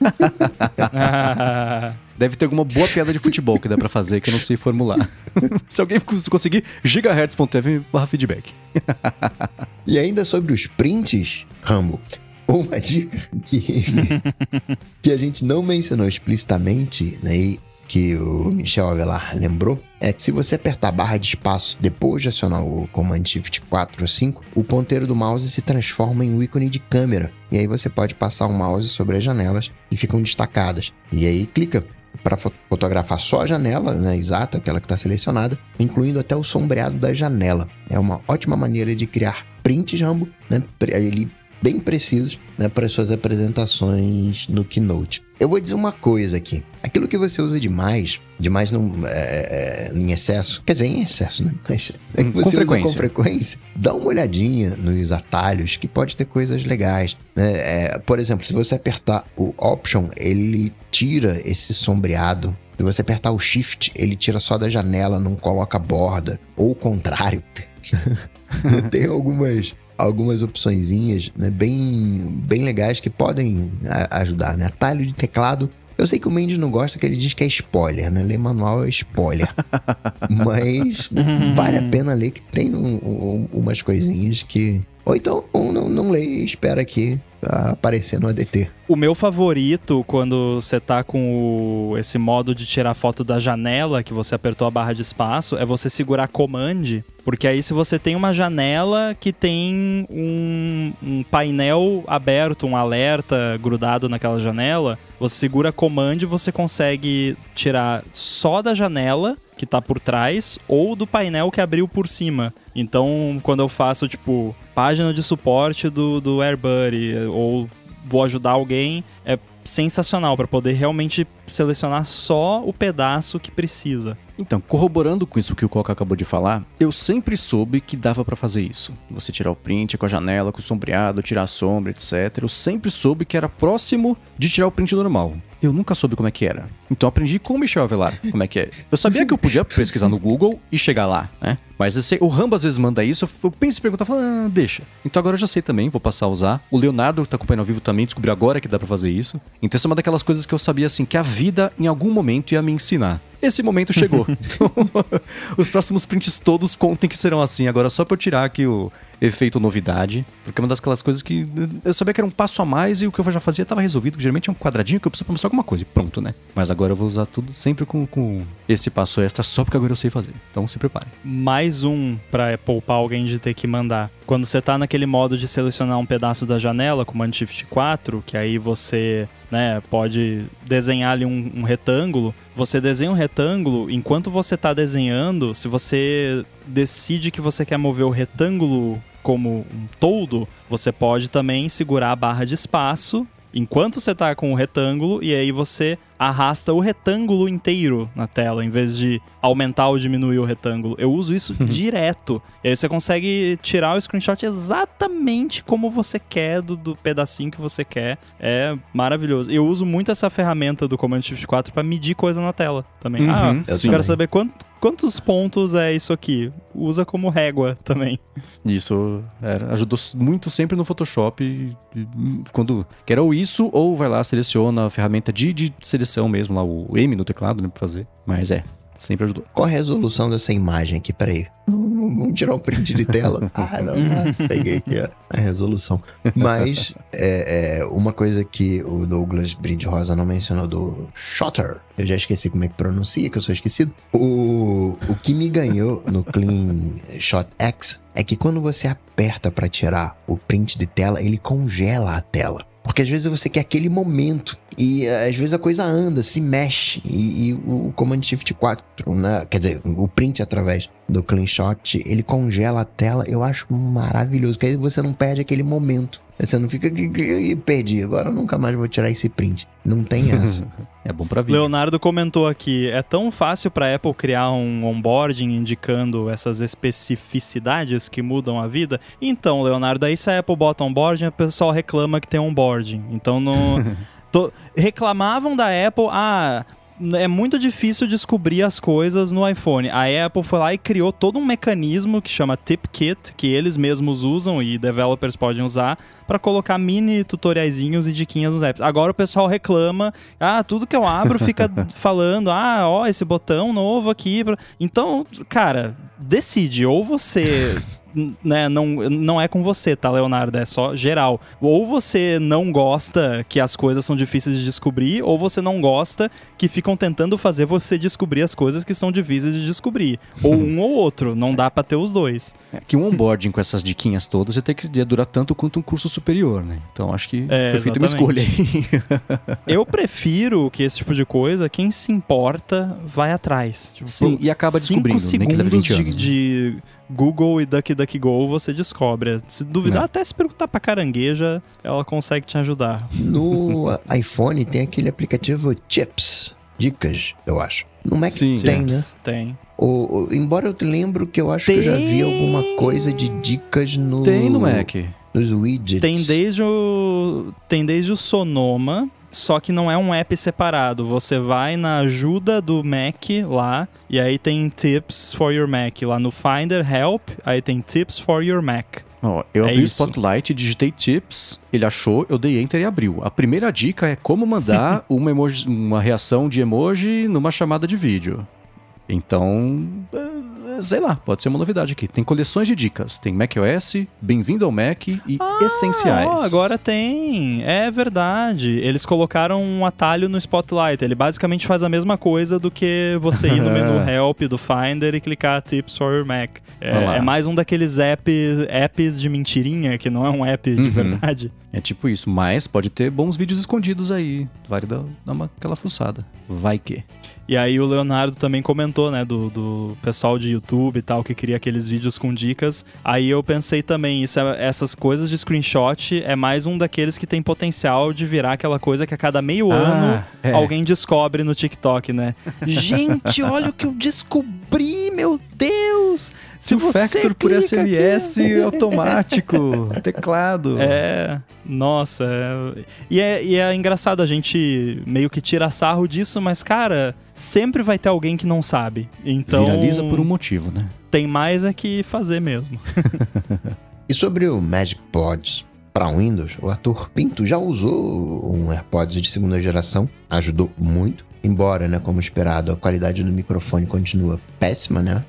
Deve ter alguma boa piada de futebol que dá pra fazer que eu não sei formular. Se alguém cons- conseguir, gigahertz.tv barra feedback. E ainda sobre os prints, Rambo, uma dica que, que a gente não mencionou explicitamente, né, e que o Michel Avelar lembrou, é que se você apertar a barra de espaço depois de acionar o Command Shift 4 ou 5, o ponteiro do mouse se transforma em um ícone de câmera. E aí você pode passar o mouse sobre as janelas e ficam destacadas. E aí clica para fotografar só a janela, né, exata, aquela que está selecionada, incluindo até o sombreado da janela. É uma ótima maneira de criar prints, Rambo, né, ali bem precisos, né, para suas apresentações no Keynote. Eu vou dizer uma coisa aqui. Aquilo que você usa demais, demais não, é, é, em excesso, quer dizer, em excesso, né? Mas é que Com você usa com frequência. frequência, dá uma olhadinha nos atalhos que pode ter coisas legais. né? É, por exemplo, se você apertar o Option, ele tira esse sombreado. Se você apertar o Shift, ele tira só da janela, não coloca borda. Ou o contrário. Tem algumas algumas opçõezinhas né, bem, bem legais que podem a- ajudar, né? Atalho de teclado. Eu sei que o Mendes não gosta, que ele diz que é spoiler, né? Ler manual é spoiler. Mas né, vale a pena ler que tem um- um- umas coisinhas que... Ou então não, não lê e espera aqui ah, aparecer no ADT. O meu favorito, quando você tá com o- esse modo de tirar foto da janela, que você apertou a barra de espaço, é você segurar Command. Porque aí, se você tem uma janela que tem um, um painel aberto, um alerta grudado naquela janela, você segura Command e você consegue tirar só da janela que tá por trás ou do painel que abriu por cima. Então, quando eu faço, tipo, página de suporte do, do AirBuddy ou vou ajudar alguém, é sensacional para poder realmente selecionar só o pedaço que precisa. Então, corroborando com isso que o Coca acabou de falar, eu sempre soube que dava pra fazer isso. Você tirar o print com a janela, com o sombreado, tirar a sombra, etc. Eu sempre soube que era próximo de tirar o print normal. Eu nunca soube como é que era. Então aprendi com o Michel Avelar como é que é. Eu sabia que eu podia pesquisar no Google e chegar lá, né? Mas sei, o Rambo às vezes manda isso, eu- penso em perguntar, falo, ah, deixa. Então agora eu já sei também, vou passar a usar. O Leonardo, que tá acompanhando ao vivo também, descobriu agora que dá pra fazer isso. Então isso é uma daquelas coisas que eu sabia, assim, que a vida em algum momento ia me ensinar. Esse momento chegou. Então, os próximos prints todos contem que serão assim. Agora, só pra eu tirar aqui o efeito novidade, porque é uma das aquelas coisas que eu sabia que era um passo a mais e o que eu já fazia estava resolvido. que Geralmente é um quadradinho que eu preciso pra mostrar alguma coisa e pronto, né? Mas agora eu vou usar tudo sempre com, com esse passo extra, só porque agora eu sei fazer. Então se prepare. Mais um para poupar alguém de ter que mandar. Quando você tá naquele modo de selecionar um pedaço da janela, Command Shift 4, que aí você né, pode desenhar ali um, um retângulo. Você desenha um retângulo, enquanto você tá desenhando, se você decide que você quer mover o retângulo como um todo, você pode também segurar a barra de espaço enquanto você tá com o retângulo e aí você arrasta o retângulo inteiro na tela, em vez de aumentar ou diminuir o retângulo. Eu uso isso direto. E aí você consegue tirar o screenshot exatamente como você quer, do, do pedacinho que você quer. É maravilhoso. Eu uso muito essa ferramenta do Command Shift 4 para medir coisa na tela também. Uhum, ah, eu quero saber quanto, quantos pontos é isso aqui. Usa como régua também. Isso era, ajudou muito sempre no Photoshop. Quando quer ou isso, ou vai lá, seleciona a ferramenta de, de seleção mesmo, lá o M no teclado, né, pra fazer. Mas é, sempre ajudou. Qual a resolução dessa imagem aqui? Peraí. Vamos tirar o print de tela. Ah, não, tá. Peguei aqui ó, a resolução. Mas é, é, uma coisa que o Douglas Brinde Rosa não mencionou do Shutter, eu já esqueci como é que pronuncia, que eu sou esquecido. O, o que me ganhou no Clean Shot X é que quando você aperta para tirar o print de tela, ele congela a tela. Porque às vezes você quer aquele momento e eh, às vezes a coisa anda, se mexe e, e o Command Shift 4, né? Quer dizer, o print através do Clean Shot, ele congela a tela. Eu acho maravilhoso, que aí você não perde aquele momento. Você não fica e perdi, agora eu nunca mais vou tirar esse print. Não tem essa. É bom pra vídeo. Leonardo comentou aqui: é tão fácil para Apple criar um onboarding indicando essas especificidades que mudam a vida. Então, Leonardo, aí se a Apple bota onboarding, o pessoal reclama que tem onboarding. Então, no, to- reclamavam da Apple, ah. É muito difícil descobrir as coisas no iPhone. A Apple foi lá e criou todo um mecanismo que chama TipKit, que eles mesmos usam e developers podem usar, para colocar mini tutoriaizinhos e diquinhas nos apps. Agora o pessoal reclama, ah, tudo que eu abro fica falando, ah, ó, esse botão novo aqui. pra-" Então, cara, decide, ou você né, não, não é com você, tá, Leonardo? É só geral. Ou você não gosta que as coisas são difíceis de descobrir, ou você não gosta que ficam tentando fazer você descobrir as coisas que são difíceis de descobrir. Ou um ou outro, não dá pra ter os dois. É que um onboarding com essas diquinhas todas ia ter que durar tanto quanto um curso superior, né? Então acho que É, foi feita uma escolha aí. Eu prefiro que esse tipo de coisa, quem se importa, vai atrás. Tipo, Sim, e acaba cinco descobrindo, que leve segundos 20 de, anos. né? de Google e DuckDuckGo você descobre. Se duvidar, É. até se perguntar pra carangueja, ela consegue te ajudar. No iPhone tem aquele aplicativo Chips, dicas, eu acho. No Mac Sim. tem, né? Tips, Tem. O, o- embora eu te lembro que eu acho que eu já vi Tem. alguma coisa de dicas no. Tem no Mac. Nos widgets. Tem desde o. Tem desde o Sonoma. Só que não é um app separado. Você vai na ajuda do Mac lá, e aí tem Tips for your Mac. Lá no Finder Help, aí tem Tips for your Mac. Ó, eu É abri o. Spotlight, digitei tips, ele achou, eu dei enter e abriu. A primeira dica é como mandar uma, emoji- uma reação de emoji numa chamada de vídeo. Então, é, sei lá, pode ser uma novidade aqui. Tem coleções de dicas. Tem macOS, Bem-vindo ao Mac e Essenciais. Ó, agora tem. É verdade. Eles colocaram um atalho no Spotlight. Ele basicamente faz a mesma coisa do que você ir no menu Help do Finder e clicar Tips for Mac. É, é mais um daqueles app, apps de mentirinha, que não é um app de Uhum. verdade. É tipo isso, mas pode ter bons vídeos escondidos aí. Vale dar, dar uma, aquela fuçada. Vai que. E aí o Leonardo também comentou, né, do, do pessoal de YouTube e tal, que queria aqueles vídeos com dicas. Aí eu pensei também, isso é- essas coisas de screenshot é mais um daqueles que tem potencial de virar aquela coisa que a cada meio ano é. alguém descobre no TikTok, né? Gente, olha o que eu descobri, meu Deus! Se você Factor por SMS automático, teclado. É, nossa. é- E, é, e é engraçado, a gente meio que tira sarro disso, mas, cara, sempre vai ter alguém que não sabe. Então. Viraliza por um motivo, né? Tem mais é que fazer mesmo. E sobre o Magic Pods para Windows, o ator Pinto já usou um AirPods de segunda geração, ajudou muito. Embora, né, como esperado, a qualidade do microfone continua péssima, né?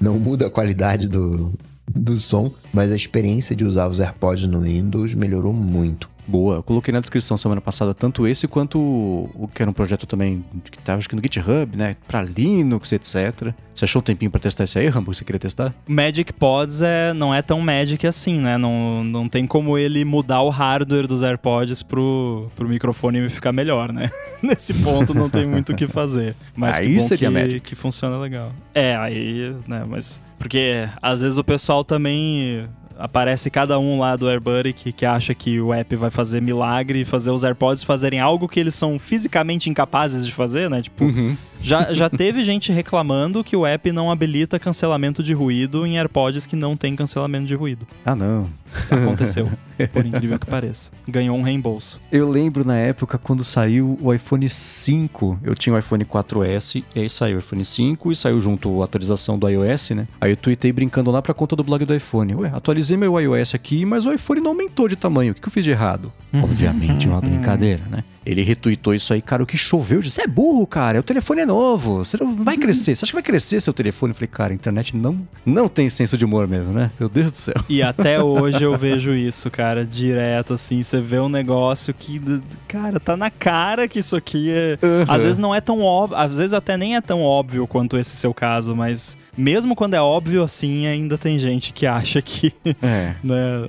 Não muda a qualidade do, do som, mas a experiência de usar os AirPods no Windows melhorou muito. Boa. Eu coloquei na descrição semana passada tanto esse quanto o, o que era um projeto também que tava acho que no GitHub, né? Pra Linux, etc. Você achou um tempinho pra testar isso aí, Rambo? Você queria testar? Magic Pods é, não é tão Magic assim, né? Não, não tem como ele mudar o hardware dos AirPods pro, pro microfone ficar melhor, né? Nesse ponto não tem muito o que fazer. Mas Aí que bom seria que, Magic. que funciona legal. É, aí, né? Mas. Porque às vezes o pessoal também. aparece cada um lá do AirBuddy que, que acha que o app vai fazer milagre e fazer os AirPods fazerem algo que eles são fisicamente incapazes de fazer, né? Tipo, Uhum. Já, já teve gente reclamando que o app não habilita cancelamento de ruído em AirPods que não tem cancelamento de ruído. Ah, não. Aconteceu, por incrível que pareça. Ganhou um reembolso. Eu lembro na época quando saiu o iPhone 5. Eu tinha o iPhone 4S, e aí saiu o iPhone 5 e saiu junto a atualização do iOS, né? Aí eu tuitei brincando lá pra conta do blog do iPhone. Ué, atualizei meu iOS aqui, mas o iPhone não aumentou de tamanho. O que que eu fiz de errado? Obviamente, uma brincadeira, né? Ele retweetou isso aí, cara, o que choveu. Você é burro, cara. O telefone é novo. Você não vai crescer. Você acha que vai crescer seu telefone? Eu falei, cara, a internet não, não tem senso de humor mesmo, né? Meu Deus do céu. E até hoje eu vejo isso, cara, direto, assim. Você vê um negócio que, cara, tá na cara que isso aqui é. Às vezes não é tão óbvio, às vezes até nem é tão óbvio quanto esse seu caso, mas mesmo quando é óbvio assim, ainda tem gente que acha que, É. né,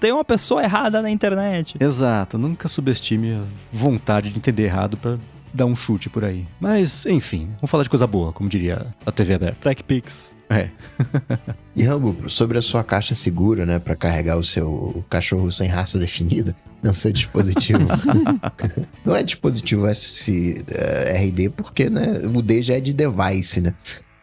tem uma pessoa errada na internet. Exato, nunca subestime a vontade de entender errado pra dar um chute por aí. Mas, enfim, vamos falar de coisa boa, como diria a TV aberta. TechPix. É. E Rambo, sobre a sua caixa segura, né, Pra carregar o seu cachorro sem raça definida, não seu dispositivo. não é dispositivo SRD porque, né, o D já é de device, né?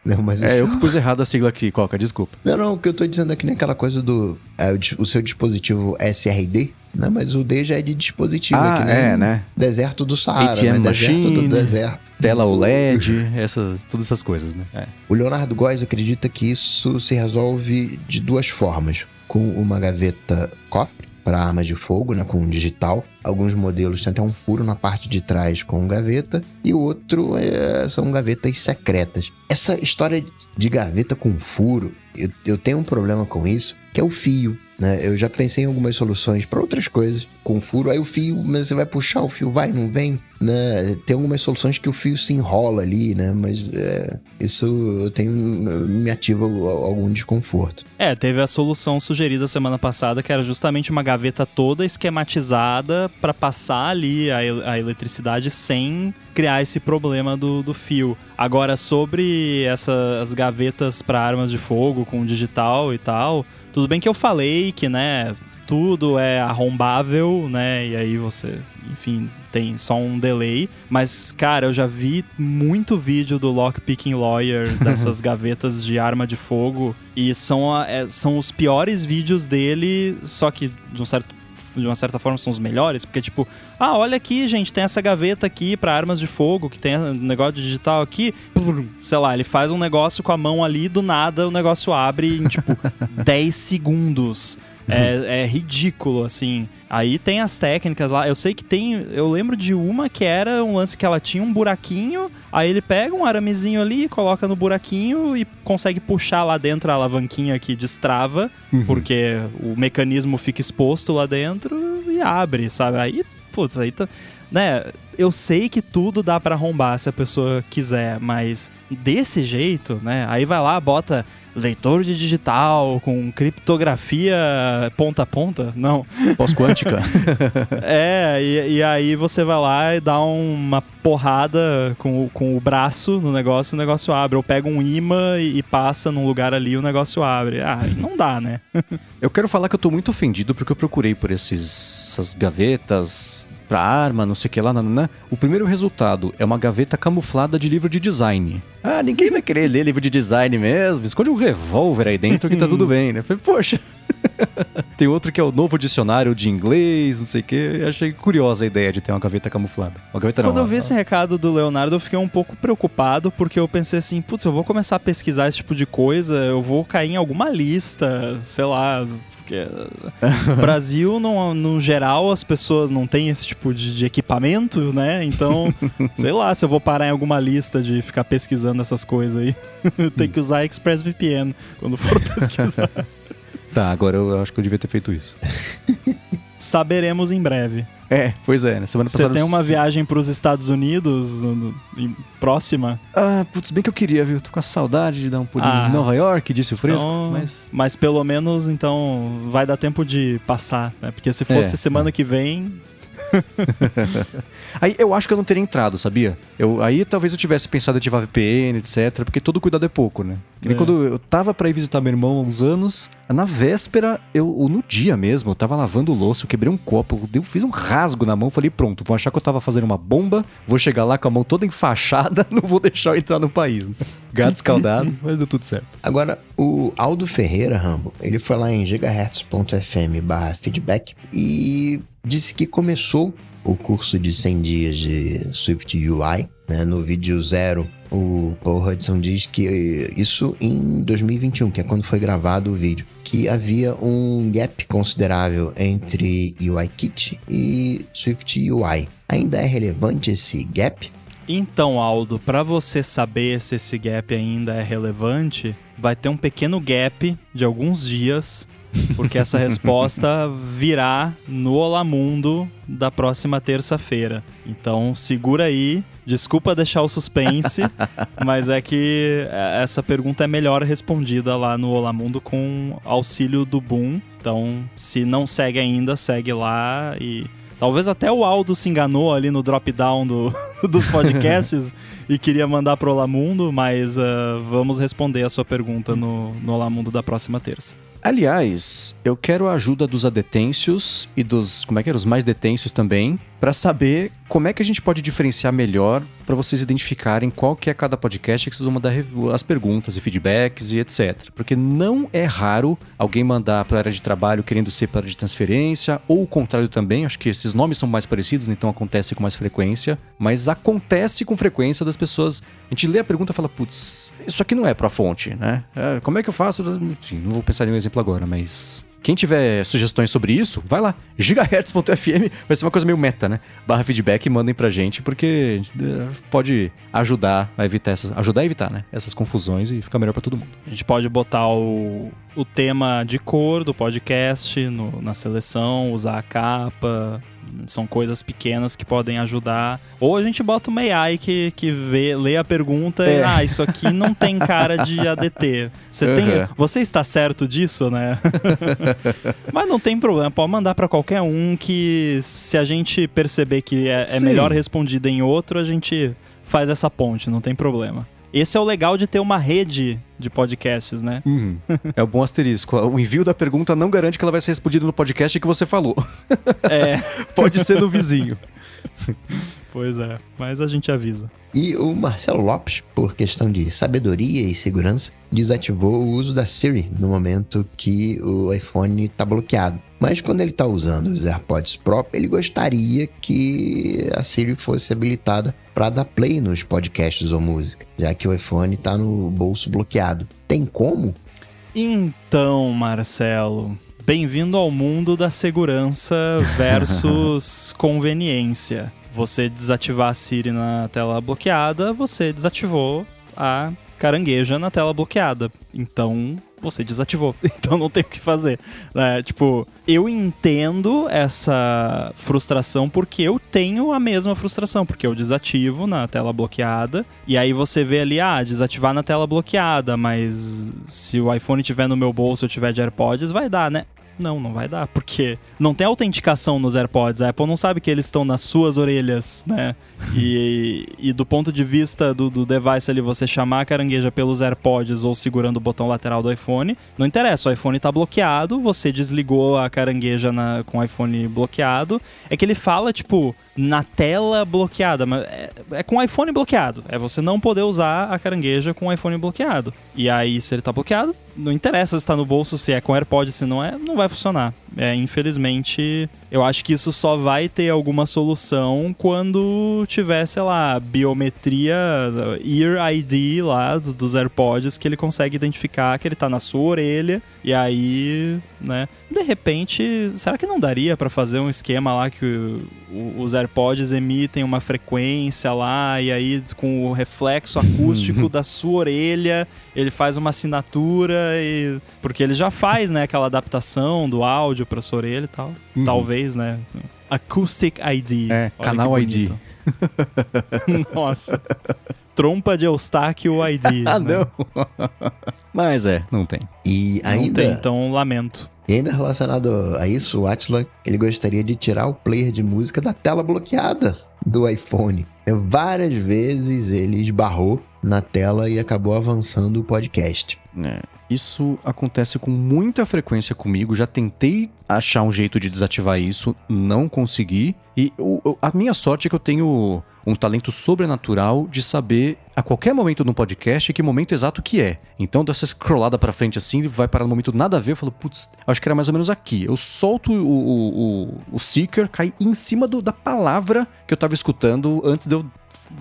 Não, mas É, seu- eu que pus errado a sigla aqui, Coca, desculpa. Não, não, o que eu tô dizendo aqui não é aquela coisa do é, o, seu dispositivo SRD, né? Mas o D já é de dispositivo Ah, aqui, né? é, né? Deserto do Saara, ATM né? Deserto do machine. deserto. Tela OLED, essas, todas essas coisas, né? É. O Leonardo Góes acredita que isso se resolve de duas formas. Com uma gaveta cofre para armas de fogo, né, com digital. Alguns modelos têm até um furo na parte de trás com gaveta. E outro é- são gavetas secretas. Essa história de gaveta com furo, eu, eu tenho um problema com isso, que é o fio. Né? Eu já pensei em algumas soluções para outras coisas com furo. Aí o fio, mas você vai puxar, o fio vai, não vem. Né? Tem algumas soluções que o fio se enrola ali, né? Mas é, isso eu tenho, me ativa algum desconforto. É, teve a solução sugerida semana passada, que era justamente uma gaveta toda esquematizada para passar ali a, el- a eletricidade sem criar esse problema do, do fio. Agora, sobre essas gavetas para armas de fogo com digital e tal, tudo bem que eu falei que, né, tudo é arrombável, né, e aí você, enfim, tem só um delay. Mas, cara, eu já vi muito vídeo do Lockpicking Lawyer dessas gavetas de arma de fogo. E são, a- é, são os piores vídeos dele, só que de um certo de uma certa forma são os melhores, porque tipo, ah, olha aqui, gente, tem essa gaveta aqui pra armas de fogo, que tem um negócio digital aqui, sei lá, ele faz um negócio com a mão ali, do nada o negócio abre em tipo 10 segundos. É, é ridículo, assim. Aí tem as técnicas lá. Eu sei que tem. Eu lembro de uma que era um lance que ela tinha um buraquinho. Aí ele pega um aramezinho ali, coloca no buraquinho e consegue puxar lá dentro a alavanquinha que destrava, porque o mecanismo fica exposto lá dentro e abre, sabe? Aí, putz, aí tá. Né? Eu sei que tudo dá pra arrombar se a pessoa quiser, mas desse jeito, né? Aí vai lá, bota leitor de digital com criptografia ponta a ponta? Não. Pós-quântica. É, e, e aí você vai lá e dá uma porrada com, o- com o braço no negócio e o negócio abre. Ou pega um imã e, e passa num lugar ali e o negócio abre. Ah, não dá, né? eu quero falar que eu tô muito ofendido porque eu procurei por esses, essas gavetas pra arma, não sei o que lá, nananã. O primeiro resultado é uma gaveta camuflada de livro de design. Ah, ninguém vai querer ler livro de design mesmo. Esconde um revólver aí dentro que tá tudo bem, né? Falei, poxa. Tem outro que é o novo dicionário de inglês, não sei o que. Achei curiosa a ideia de ter uma gaveta camuflada. Uma gaveta não. Quando eu vi uma- esse recado do Leonardo, eu fiquei um pouco preocupado, porque eu pensei assim, putz, eu vou começar a pesquisar esse tipo de coisa, eu vou cair em alguma lista, sei lá, porque o Brasil, no, no geral, as pessoas não têm esse tipo de, de equipamento, né? Então, sei lá, se eu vou parar em alguma lista de ficar pesquisando essas coisas aí. Tem que usar ExpressVPN quando for pesquisar. Tá, agora eu acho que eu devia ter feito isso. Saberemos em breve. É, pois é, né? Semana Você passada. tem uma viagem para os Estados Unidos no- no- em- próxima? Ah, putz, bem que eu queria, viu? Tô com a saudade de dar um pulinho Ah. em Nova York, disse o Fresco, Então, mas. mas pelo menos, então, vai dar tempo de passar, né? Porque se fosse É, semana que vem, aí eu acho que eu não teria entrado, sabia? Eu, aí talvez eu tivesse pensado em ativar VPN, etc. Porque todo cuidado é pouco, né? É. quando eu tava pra ir visitar meu irmão há uns anos, na véspera, eu, ou no dia mesmo, eu tava lavando o louço, eu quebrei um copo, eu fiz um rasgo na mão, falei, pronto, vou achar que eu tava fazendo uma bomba, vou chegar lá com a mão toda enfaixada, não vou deixar eu entrar no país. Né? Gato escaldado, mas deu tudo certo. Agora, o Aldo Ferreira, Rambo, ele foi lá em gigahertz.fm barra feedback e disse que começou o curso de 100 dias de Swift UI. Né? No vídeo zero, o Paul Hudson diz que isso em 2021, que é quando foi gravado o vídeo, que havia um gap considerável entre UIKit e Swift UI. Ainda é relevante esse gap? Então, Aldo, para você saber se esse gap ainda é relevante, vai ter um pequeno gap de alguns dias porque essa resposta virá no Olá Mundo da próxima terça-feira. Então segura aí. Desculpa deixar o suspense, mas é que é, essa pergunta é melhor respondida lá no Olá Mundo com auxílio do Boom. Então, se não segue ainda, segue lá e Talvez até o Aldo se enganou ali no drop-down do, dos podcasts e queria mandar pro Olamundo, mas uh, vamos responder a sua pergunta no, no Olamundo da próxima terça. Aliás, eu quero a ajuda dos adetêncios e dos, como é que era, os mais detêncios também, para saber como é que a gente pode diferenciar melhor para vocês identificarem qual que é cada podcast que vocês vão mandar as perguntas e feedbacks e etc. Porque não é raro alguém mandar para área de trabalho querendo ser para área de transferência, ou o contrário também, acho que esses nomes são mais parecidos, então acontece com mais frequência, mas acontece com frequência das pessoas, a gente lê a pergunta e fala, putz, isso aqui não é para fonte, né? É, como é que eu faço? Enfim, não vou pensar em um exemplo agora, mas quem tiver sugestões sobre isso, vai lá. gigahertz.fm vai ser uma coisa meio meta, né? Barra feedback mandem pra gente, porque eh, pode ajudar a evitar essas. Ajudar a evitar, né? Essas confusões e ficar melhor para todo mundo. A gente pode botar o, o tema de cor do podcast no, na seleção, usar a capa, são coisas pequenas que podem ajudar. Ou a gente bota uma AI que, que vê, lê a pergunta é. e, ah, isso aqui não tem cara de ADT. Você, uhum. tem, você está certo disso, né? Mas não tem problema, pode mandar para qualquer um que se a gente perceber que é, é melhor respondido em outro, a gente faz essa ponte, não tem problema. Esse é o legal de ter uma rede de podcasts, né? Uhum. É o bom asterisco. O envio da pergunta não garante que ela vai ser respondida no podcast que você falou. É. Pode ser no vizinho. Pois é, mas a gente avisa. E o Marcelo Lopes, por questão de sabedoria e segurança, desativou o uso da Siri no momento que o iPhone está bloqueado. Mas quando ele está usando os AirPods Pro, ele gostaria que a Siri fosse habilitada para dar play nos podcasts ou música, já que o iPhone está no bolso bloqueado. Tem como? Então, Marcelo, bem-vindo ao mundo da segurança versus conveniência você desativar a Siri na tela bloqueada, você desativou a carangueja na tela bloqueada. Então, você desativou. Então não tem o que fazer. É, tipo, eu entendo essa frustração porque eu tenho a mesma frustração, porque eu desativo na tela bloqueada e aí você vê ali, ah, desativar na tela bloqueada, mas se o iPhone tiver no meu bolso eu tiver de AirPods, vai dar, né? Não, não vai dar, porque não tem autenticação nos AirPods. A Apple não sabe que eles estão nas suas orelhas, né? E, e do ponto de vista do, do device ali, você chamar a carangueja pelos AirPods ou segurando o botão lateral do iPhone, não interessa, o iPhone está bloqueado, você desligou a carangueja na, com o iPhone bloqueado. É que ele fala, tipo, na tela bloqueada. Mas é, é, com o iPhone bloqueado. É você não poder usar a carangueja com o iPhone bloqueado. E aí, se ele tá bloqueado, não interessa se tá no bolso, se é com AirPod, se não é, não vai funcionar. É, infelizmente, eu acho que isso só vai ter alguma solução quando tiver, sei lá, biometria, Ear ID lá dos AirPods, que ele consegue identificar que ele tá na sua orelha. E aí, né? De repente, será que não daria para fazer um esquema lá que os AirPods emitem uma frequência lá e aí com o reflexo acústico da sua orelha, ele faz uma assinatura e porque ele já faz, né, aquela adaptação do áudio para sua orelha e tal. Uhum. Talvez, né? Acoustic ID. É, Olha canal ID. Nossa. trompa de Eustáquio ID. Ah, né? não. Mas é, não tem. E Não ainda, tem, então lamento. e ainda relacionado a isso, o Atila ele gostaria de tirar o player de música da tela bloqueada do iPhone. Várias vezes ele esbarrou na tela e acabou avançando o podcast. É, isso acontece com muita frequência comigo. Já tentei achar um jeito de desativar isso, não consegui. E a minha sorte é que eu tenho um talento sobrenatural de saber a qualquer momento no podcast que momento exato que é. Então, dessa scrollada pra frente assim, vai parar no momento nada a ver. Eu falo, putz, acho que era mais ou menos aqui. Eu solto o, o, o, o seeker, cai em cima do- da palavra que eu tava escutando antes de eu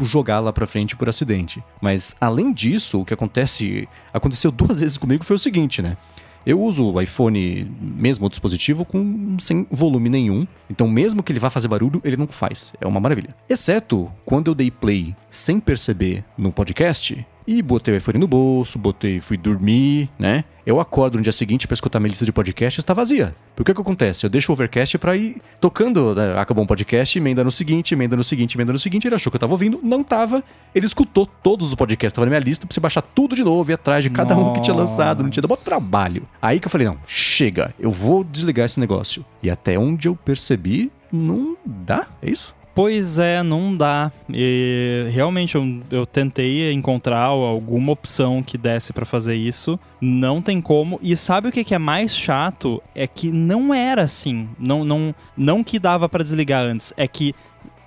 jogar lá pra frente por acidente. Mas além disso, o que acontece, aconteceu duas vezes comigo foi o seguinte, né? Eu uso o iPhone, mesmo o dispositivo, com sem volume nenhum. Então, mesmo que ele vá fazer barulho, ele não faz. É uma maravilha. Exceto quando eu dei play sem perceber no podcast e botei o iPhone no bolso, botei, fui dormir, né? Eu acordo no dia seguinte pra escutar minha lista de podcasts está vazia. Porque o que acontece? Eu deixo o overcast pra ir tocando, né? acabou um podcast, emenda no seguinte, emenda no seguinte, emenda no seguinte, ele achou que eu tava ouvindo, não tava. Ele escutou todos os podcasts, tava na minha lista pra você baixar tudo de novo e ir atrás de cada um que tinha lançado, não tinha dado trabalho. Aí que eu falei, não, chega, eu vou desligar esse negócio. E até onde eu percebi, não dá, é isso? Pois é, não dá. E realmente eu, eu tentei encontrar alguma opção que desse pra fazer isso. Não tem como. E sabe o que, que é mais chato? É que não era assim. Não, não, não que dava pra desligar antes. É que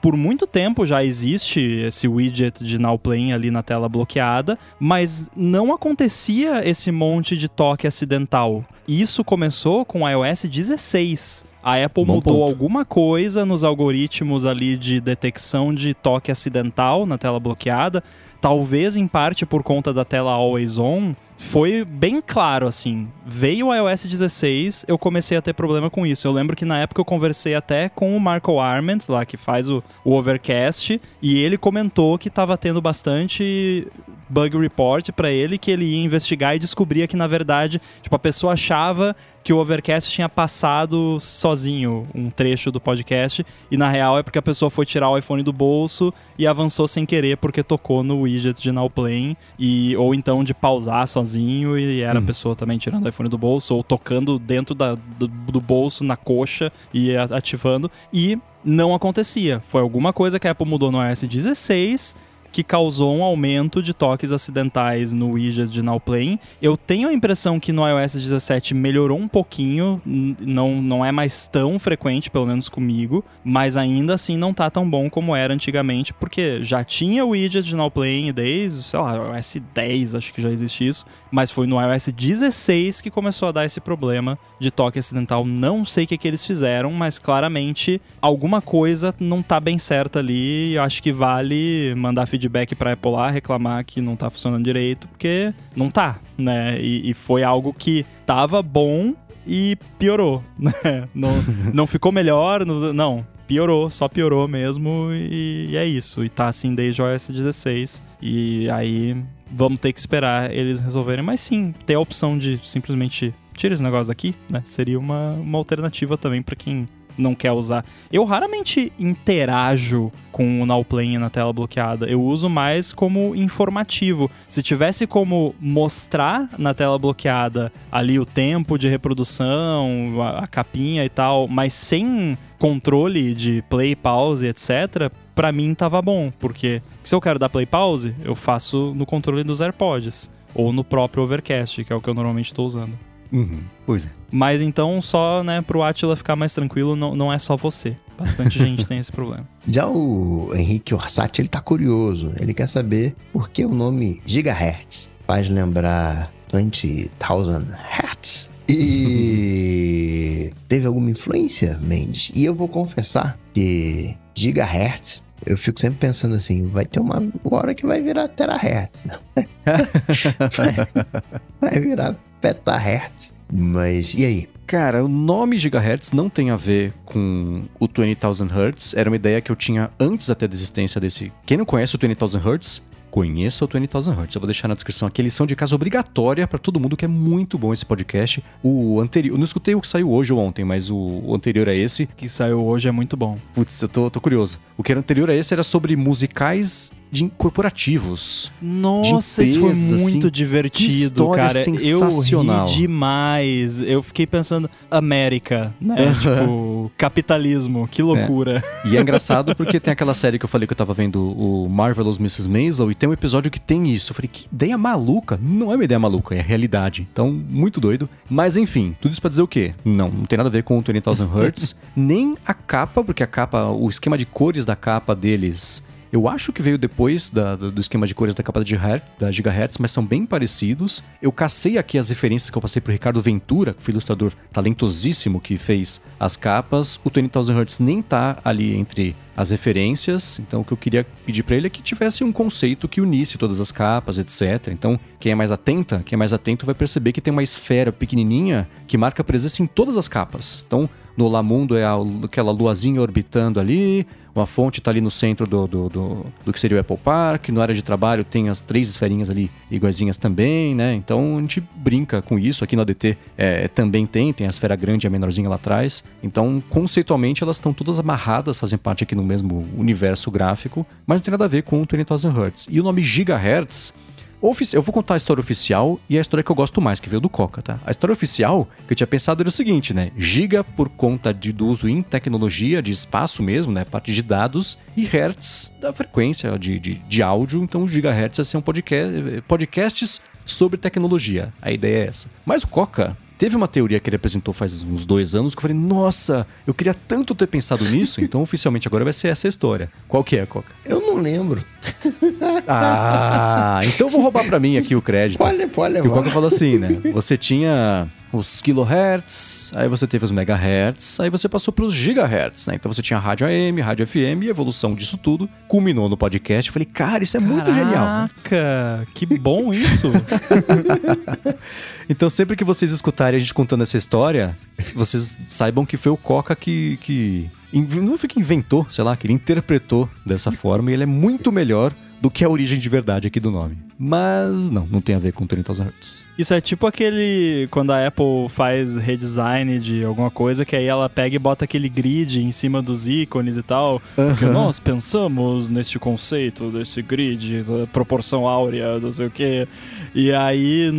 por muito tempo já existe esse widget de Now Playing ali na tela bloqueada, mas não acontecia esse monte de toque acidental. Isso começou com o iOS 16. A Apple Bom mudou ponto. alguma coisa nos algoritmos ali de detecção de toque acidental na tela bloqueada, talvez em parte por conta da tela Always On. Foi bem claro assim. Veio o iOS 16, eu comecei a ter problema com isso. Eu lembro que na época eu conversei até com o Marco Arment, lá que faz o, o Overcast, e ele comentou que estava tendo bastante bug report pra ele que ele ia investigar e descobria que na verdade, tipo, a pessoa achava que o Overcast tinha passado sozinho um trecho do podcast e na real é porque a pessoa foi tirar o iPhone do bolso e avançou sem querer porque tocou no widget de Now Playing e ou então de pausar sozinho e era a pessoa também tirando o iPhone do bolso ou tocando dentro da, do, do bolso na coxa e ativando e não acontecia. Foi alguma coisa que a Apple mudou no iOS 16 que causou um aumento de toques acidentais no widget de Now Playing. Eu tenho a impressão que no iOS 17 melhorou um pouquinho, não, não é mais tão frequente, pelo menos comigo, mas ainda assim não tá tão bom como era antigamente, porque já tinha o widget de Now Playing desde, sei lá, iOS 10, acho que já existe isso, mas foi no iOS 16 que começou a dar esse problema de toque acidental. Não sei o que, que eles fizeram, mas claramente alguma coisa não tá bem certa ali. Eu acho que vale mandar feedback pra Apple lá, reclamar que não tá funcionando direito, porque não tá, né? E, e foi algo que tava bom e piorou, né? Não, não ficou melhor, não-. Piorou, só piorou mesmo e, e é isso. E tá assim desde o iOS 16. E aí vamos ter que esperar eles resolverem. Mas sim, ter a opção de simplesmente tira esse negócio daqui, né? Seria uma, uma alternativa também pra quem não quer usar. Eu raramente interajo com o Now Playing na tela bloqueada. Eu uso mais como informativo. Se tivesse como mostrar na tela bloqueada ali o tempo de reprodução, a, a capinha e tal, mas sem controle de play, pause, etc., pra mim tava bom, porque se eu quero dar play pause, eu faço no controle dos AirPods ou no próprio Overcast, que é o que eu normalmente estou usando. Uhum. Pois é. Mas então, só, né, pro Atila ficar mais tranquilo, não, não é só você. Bastante gente tem esse problema. Já o Henrique Orsatti, ele tá curioso. Ele quer saber por que o nome Gigahertz faz lembrar 20,000 Hertz. E teve alguma influência, Mendes? E eu vou confessar que Gigahertz, eu fico sempre pensando assim, vai ter uma hora que vai virar terahertz, não? vai virar petahertz. Mas e aí? Cara, o nome gigahertz não tem a ver com o 20,000 Hz. Era uma ideia que eu tinha antes até da existência desse. Quem não conhece o 20,000 Hz, conheça o 20,000 Hz. Eu vou deixar na descrição aqui a lição de casa obrigatória pra todo mundo que é muito bom esse podcast. O anterior, eu não escutei o que saiu hoje ou ontem, mas o, o anterior a esse, que saiu hoje é muito bom. putz, eu tô, tô curioso. O que era anterior a esse era sobre musicais de corporativos. Nossa, de isso foi empresas, muito assim. divertido, Que cara. sensacional. Eu ri demais. Eu fiquei pensando, América, né? tipo, capitalismo, que loucura. E é engraçado porque tem aquela série que eu falei que eu tava vendo, o Marvelous Mrs. Maisel, e tem um episódio que tem isso. Eu falei, que ideia maluca. Não é uma ideia maluca, é realidade. Então, muito doido. Mas enfim, tudo isso pra dizer o quê? Não, não tem nada a ver com o 20,000 Hertz, nem a capa, porque a capa, o esquema de cores da capa deles eu acho que veio depois da- do esquema de cores da capa de Her- da Gigahertz, mas são bem parecidos. Eu cacei aqui as referências que eu passei pro Ricardo Ventura, que foi ilustrador talentosíssimo que fez as capas. O 20,000 Hertz nem tá ali entre as referências, então o que eu queria pedir pra ele é que tivesse um conceito que unisse todas as capas, etc. Então, quem é mais atenta, quem é mais atento vai perceber que tem uma esfera pequenininha que marca presença em todas as capas. Então, no Lamundo é aquela luazinha orbitando ali, uma fonte tá ali no centro do, do, do, do que seria o Apple Park. No área de trabalho tem as três esferinhas ali iguaizinhas também, né? Então a gente brinca com isso. Aqui no ADT é, também tem, tem a esfera grande e a menorzinha lá atrás. Então, conceitualmente, elas estão todas amarradas, fazem parte aqui no mesmo universo gráfico, mas não tem nada a ver com o 20,000 Hz. E o nome Gigahertz Ofici- Eu vou contar a história oficial e a história que eu gosto mais, que veio do Coca, tá? A história oficial que eu tinha pensado era o seguinte, né? Giga por conta de, do uso em tecnologia, de espaço mesmo, né? Parte de dados, e Hertz da frequência de, de, de áudio. Então, Gigahertz é ser um podcast, podcasts sobre tecnologia. A ideia é essa. Mas o Coca teve uma teoria que ele apresentou faz uns dois anos que eu falei, nossa, eu queria tanto ter pensado nisso, então oficialmente agora vai ser essa a história. Qual que é, Coca? Eu não lembro. Ah, então vou roubar pra mim aqui o crédito. Pode, pode Porque o Coca levar. falou assim, né? Você tinha os kilohertz, aí você teve os megahertz, aí você passou pros gigahertz, né? Então você tinha rádio AM, rádio FM, e evolução disso tudo culminou no podcast. Eu falei, cara, isso é muito genial. Caraca, que bom isso. Então sempre que vocês escutarem a gente contando essa história, vocês saibam que foi o Coca que... que não foi que inventou, sei lá, que ele interpretou dessa forma e ele é muito melhor do que a origem de verdade aqui do nome. Mas não, não tem a ver com 30,000 Hz. Isso é tipo aquele. Quando a Apple faz redesign de alguma coisa, que aí ela pega e bota aquele grid em cima dos ícones e tal. Porque Aham. nós pensamos neste conceito, desse grid, da proporção áurea, não sei o quê. E aí.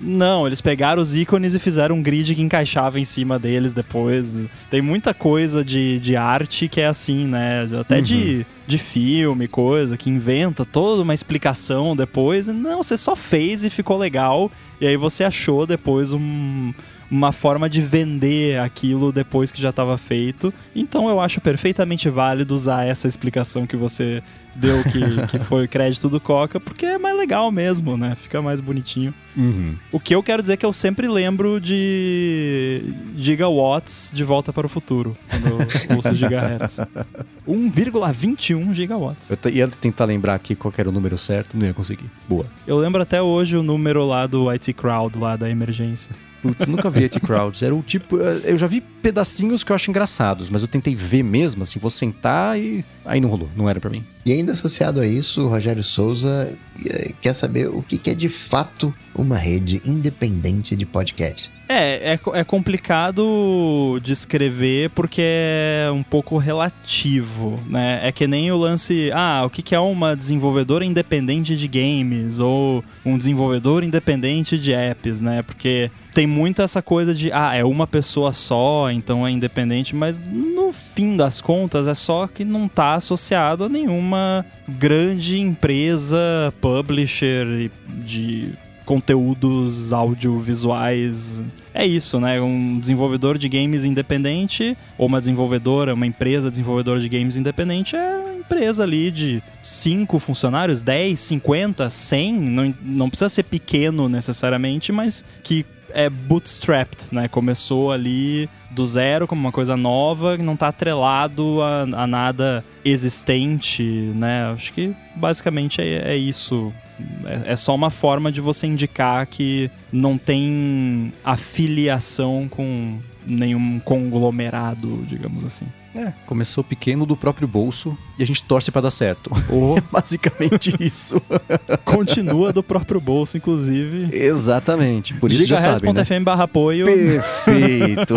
Não, eles pegaram os ícones e fizeram um grid que encaixava em cima deles depois. Tem muita coisa de, de arte que é assim, né? Até de, de filme, coisa, que inventa toda uma explicação depois. Não, você só fez e ficou legal. E aí você achou depois um- uma forma de vender aquilo depois que já estava feito. Então eu acho perfeitamente válido usar essa explicação que você deu, que, que foi o crédito do Coca, porque é mais legal mesmo, né? Fica mais bonitinho. Uhum. O que eu quero dizer é que eu sempre lembro de gigawatts de volta para o futuro, quando eu ouço gigahertz. 1,21 gigawatts. Eu ia tentar lembrar aqui qual era o número certo, não ia conseguir. Boa. Eu lembro até hoje o número lá do IT Crowd, lá da emergência. Putz, nunca vi IT Crowds. Era o tipo. Eu já vi pedacinhos que eu acho engraçados, mas eu tentei ver mesmo, assim, vou sentar e. Aí não rolou, não era pra mim. E ainda associado a isso, o Rogério Souza eh, quer saber o que é de fato uma rede independente de podcast. É, é, é complicado de escrever porque é um pouco relativo, né? É que nem o lance, ah, o que é uma desenvolvedora independente de games ou um desenvolvedor independente de apps, né? Porque tem muito essa coisa de, ah, é uma pessoa só, então é independente, mas no fim das contas é só que não tá associado a nenhuma grande empresa, publisher de conteúdos audiovisuais. É isso, né? Um desenvolvedor de games independente, ou uma desenvolvedora, uma empresa desenvolvedora de games independente, é uma empresa ali de 5 funcionários, 10, 50, 100, não, não precisa ser pequeno necessariamente, mas que é bootstrapped, né? Começou ali do zero como uma coisa nova, que não tá atrelado a, a nada existente, né? Acho que basicamente é, é isso. É, é só uma forma de você indicar que não tem afiliação com nenhum conglomerado, digamos assim. É, começou pequeno do próprio bolso e a gente torce pra dar certo. É basicamente isso. Continua do próprio bolso, inclusive. Exatamente. Por isso já sabem, né? Gigahertz.fm barra apoio. Perfeito.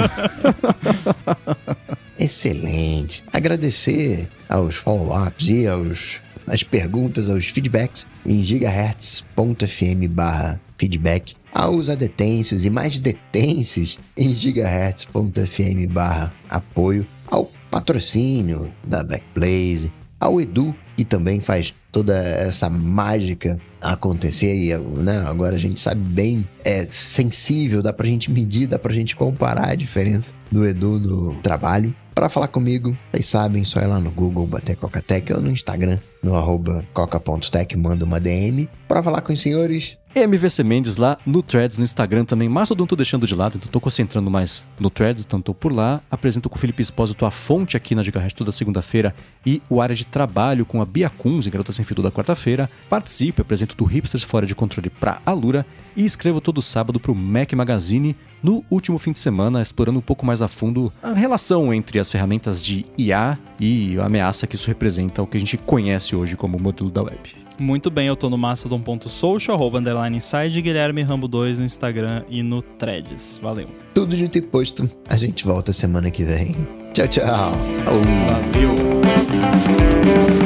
Excelente. Agradecer aos follow-ups e aos as perguntas, os feedbacks em gigahertz.fm barra feedback aos adetêncios e mais detêncios em gigahertz.fm barra apoio ao patrocínio da Backblaze, ao Edu, que também faz toda essa mágica acontecer e né, agora a gente sabe bem, é sensível, dá pra gente medir, dá pra gente comparar a diferença do Edu no trabalho. Para falar comigo, vocês sabem, só ir lá no Google, bater Coca-Tech ou no Instagram, no arroba coca.tech, manda uma DM. Para falar com os senhores, MVC Mendes lá no Threads, no Instagram também. Mastodon tô deixando de lado, então tô concentrando mais no Threads, então tô por lá. Apresento com o Felipe Espósito a fonte aqui na Gigahertz toda segunda-feira e o área de trabalho com a Bia Kunz, Garota Sem Fio toda quarta-feira. Participe, apresento do Hipsters Fora de Controle pra Alura e escrevo todo sábado pro Mac Magazine no último fim de semana, explorando um pouco mais a fundo a relação entre as ferramentas de IA e a ameaça que isso representa ao que a gente conhece hoje como modelo da web. Muito bem, eu tô no mastodon.social, arroba underline inside, Guilherme Rambo 2 no Instagram e no Threads. Valeu. Tudo dito e posto. A gente volta semana que vem. Tchau, tchau. Falou. Valeu.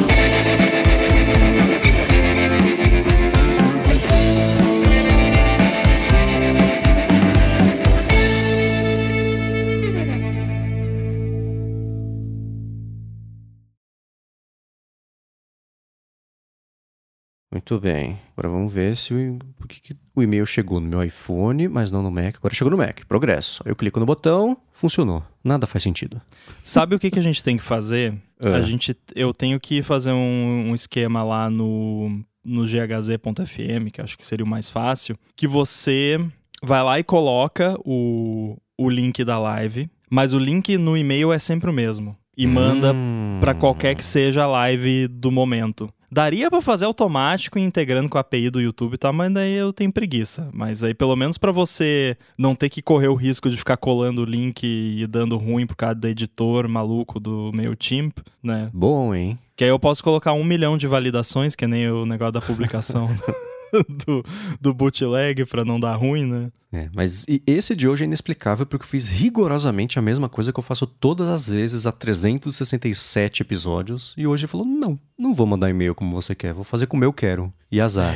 Muito bem. Agora vamos ver se o, que o e-mail chegou no meu iPhone, mas não no Mac. Agora chegou no Mac. Progresso. Eu clico no botão, funcionou. Nada faz sentido. Sabe o que, que a gente tem que fazer? É. A gente, eu tenho que fazer um, um esquema lá no, no ghz.fm, que acho que seria o mais fácil, que você vai lá e coloca o, o link da live, mas o link no e-mail é sempre o mesmo. E manda Hum. pra qualquer que seja a live do momento. Daria pra fazer automático e integrando com a API do YouTube e tal, mas daí eu tenho preguiça. Mas aí pelo menos pra você não ter que correr o risco de ficar colando o link e dando ruim por causa do editor maluco do MailChimp, né? Bom, hein? Que aí eu posso colocar um milhão de validações, que nem o negócio da publicação do, do bootleg pra não dar ruim, né? É, mas esse de hoje é inexplicável porque eu fiz rigorosamente a mesma coisa que eu faço todas as vezes há 367 episódios. E hoje ele falou: não, não vou mandar e-mail como você quer, vou fazer como eu quero. E azar.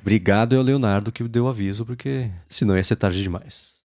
Obrigado ao Leonardo que deu aviso, porque senão ia ser tarde demais.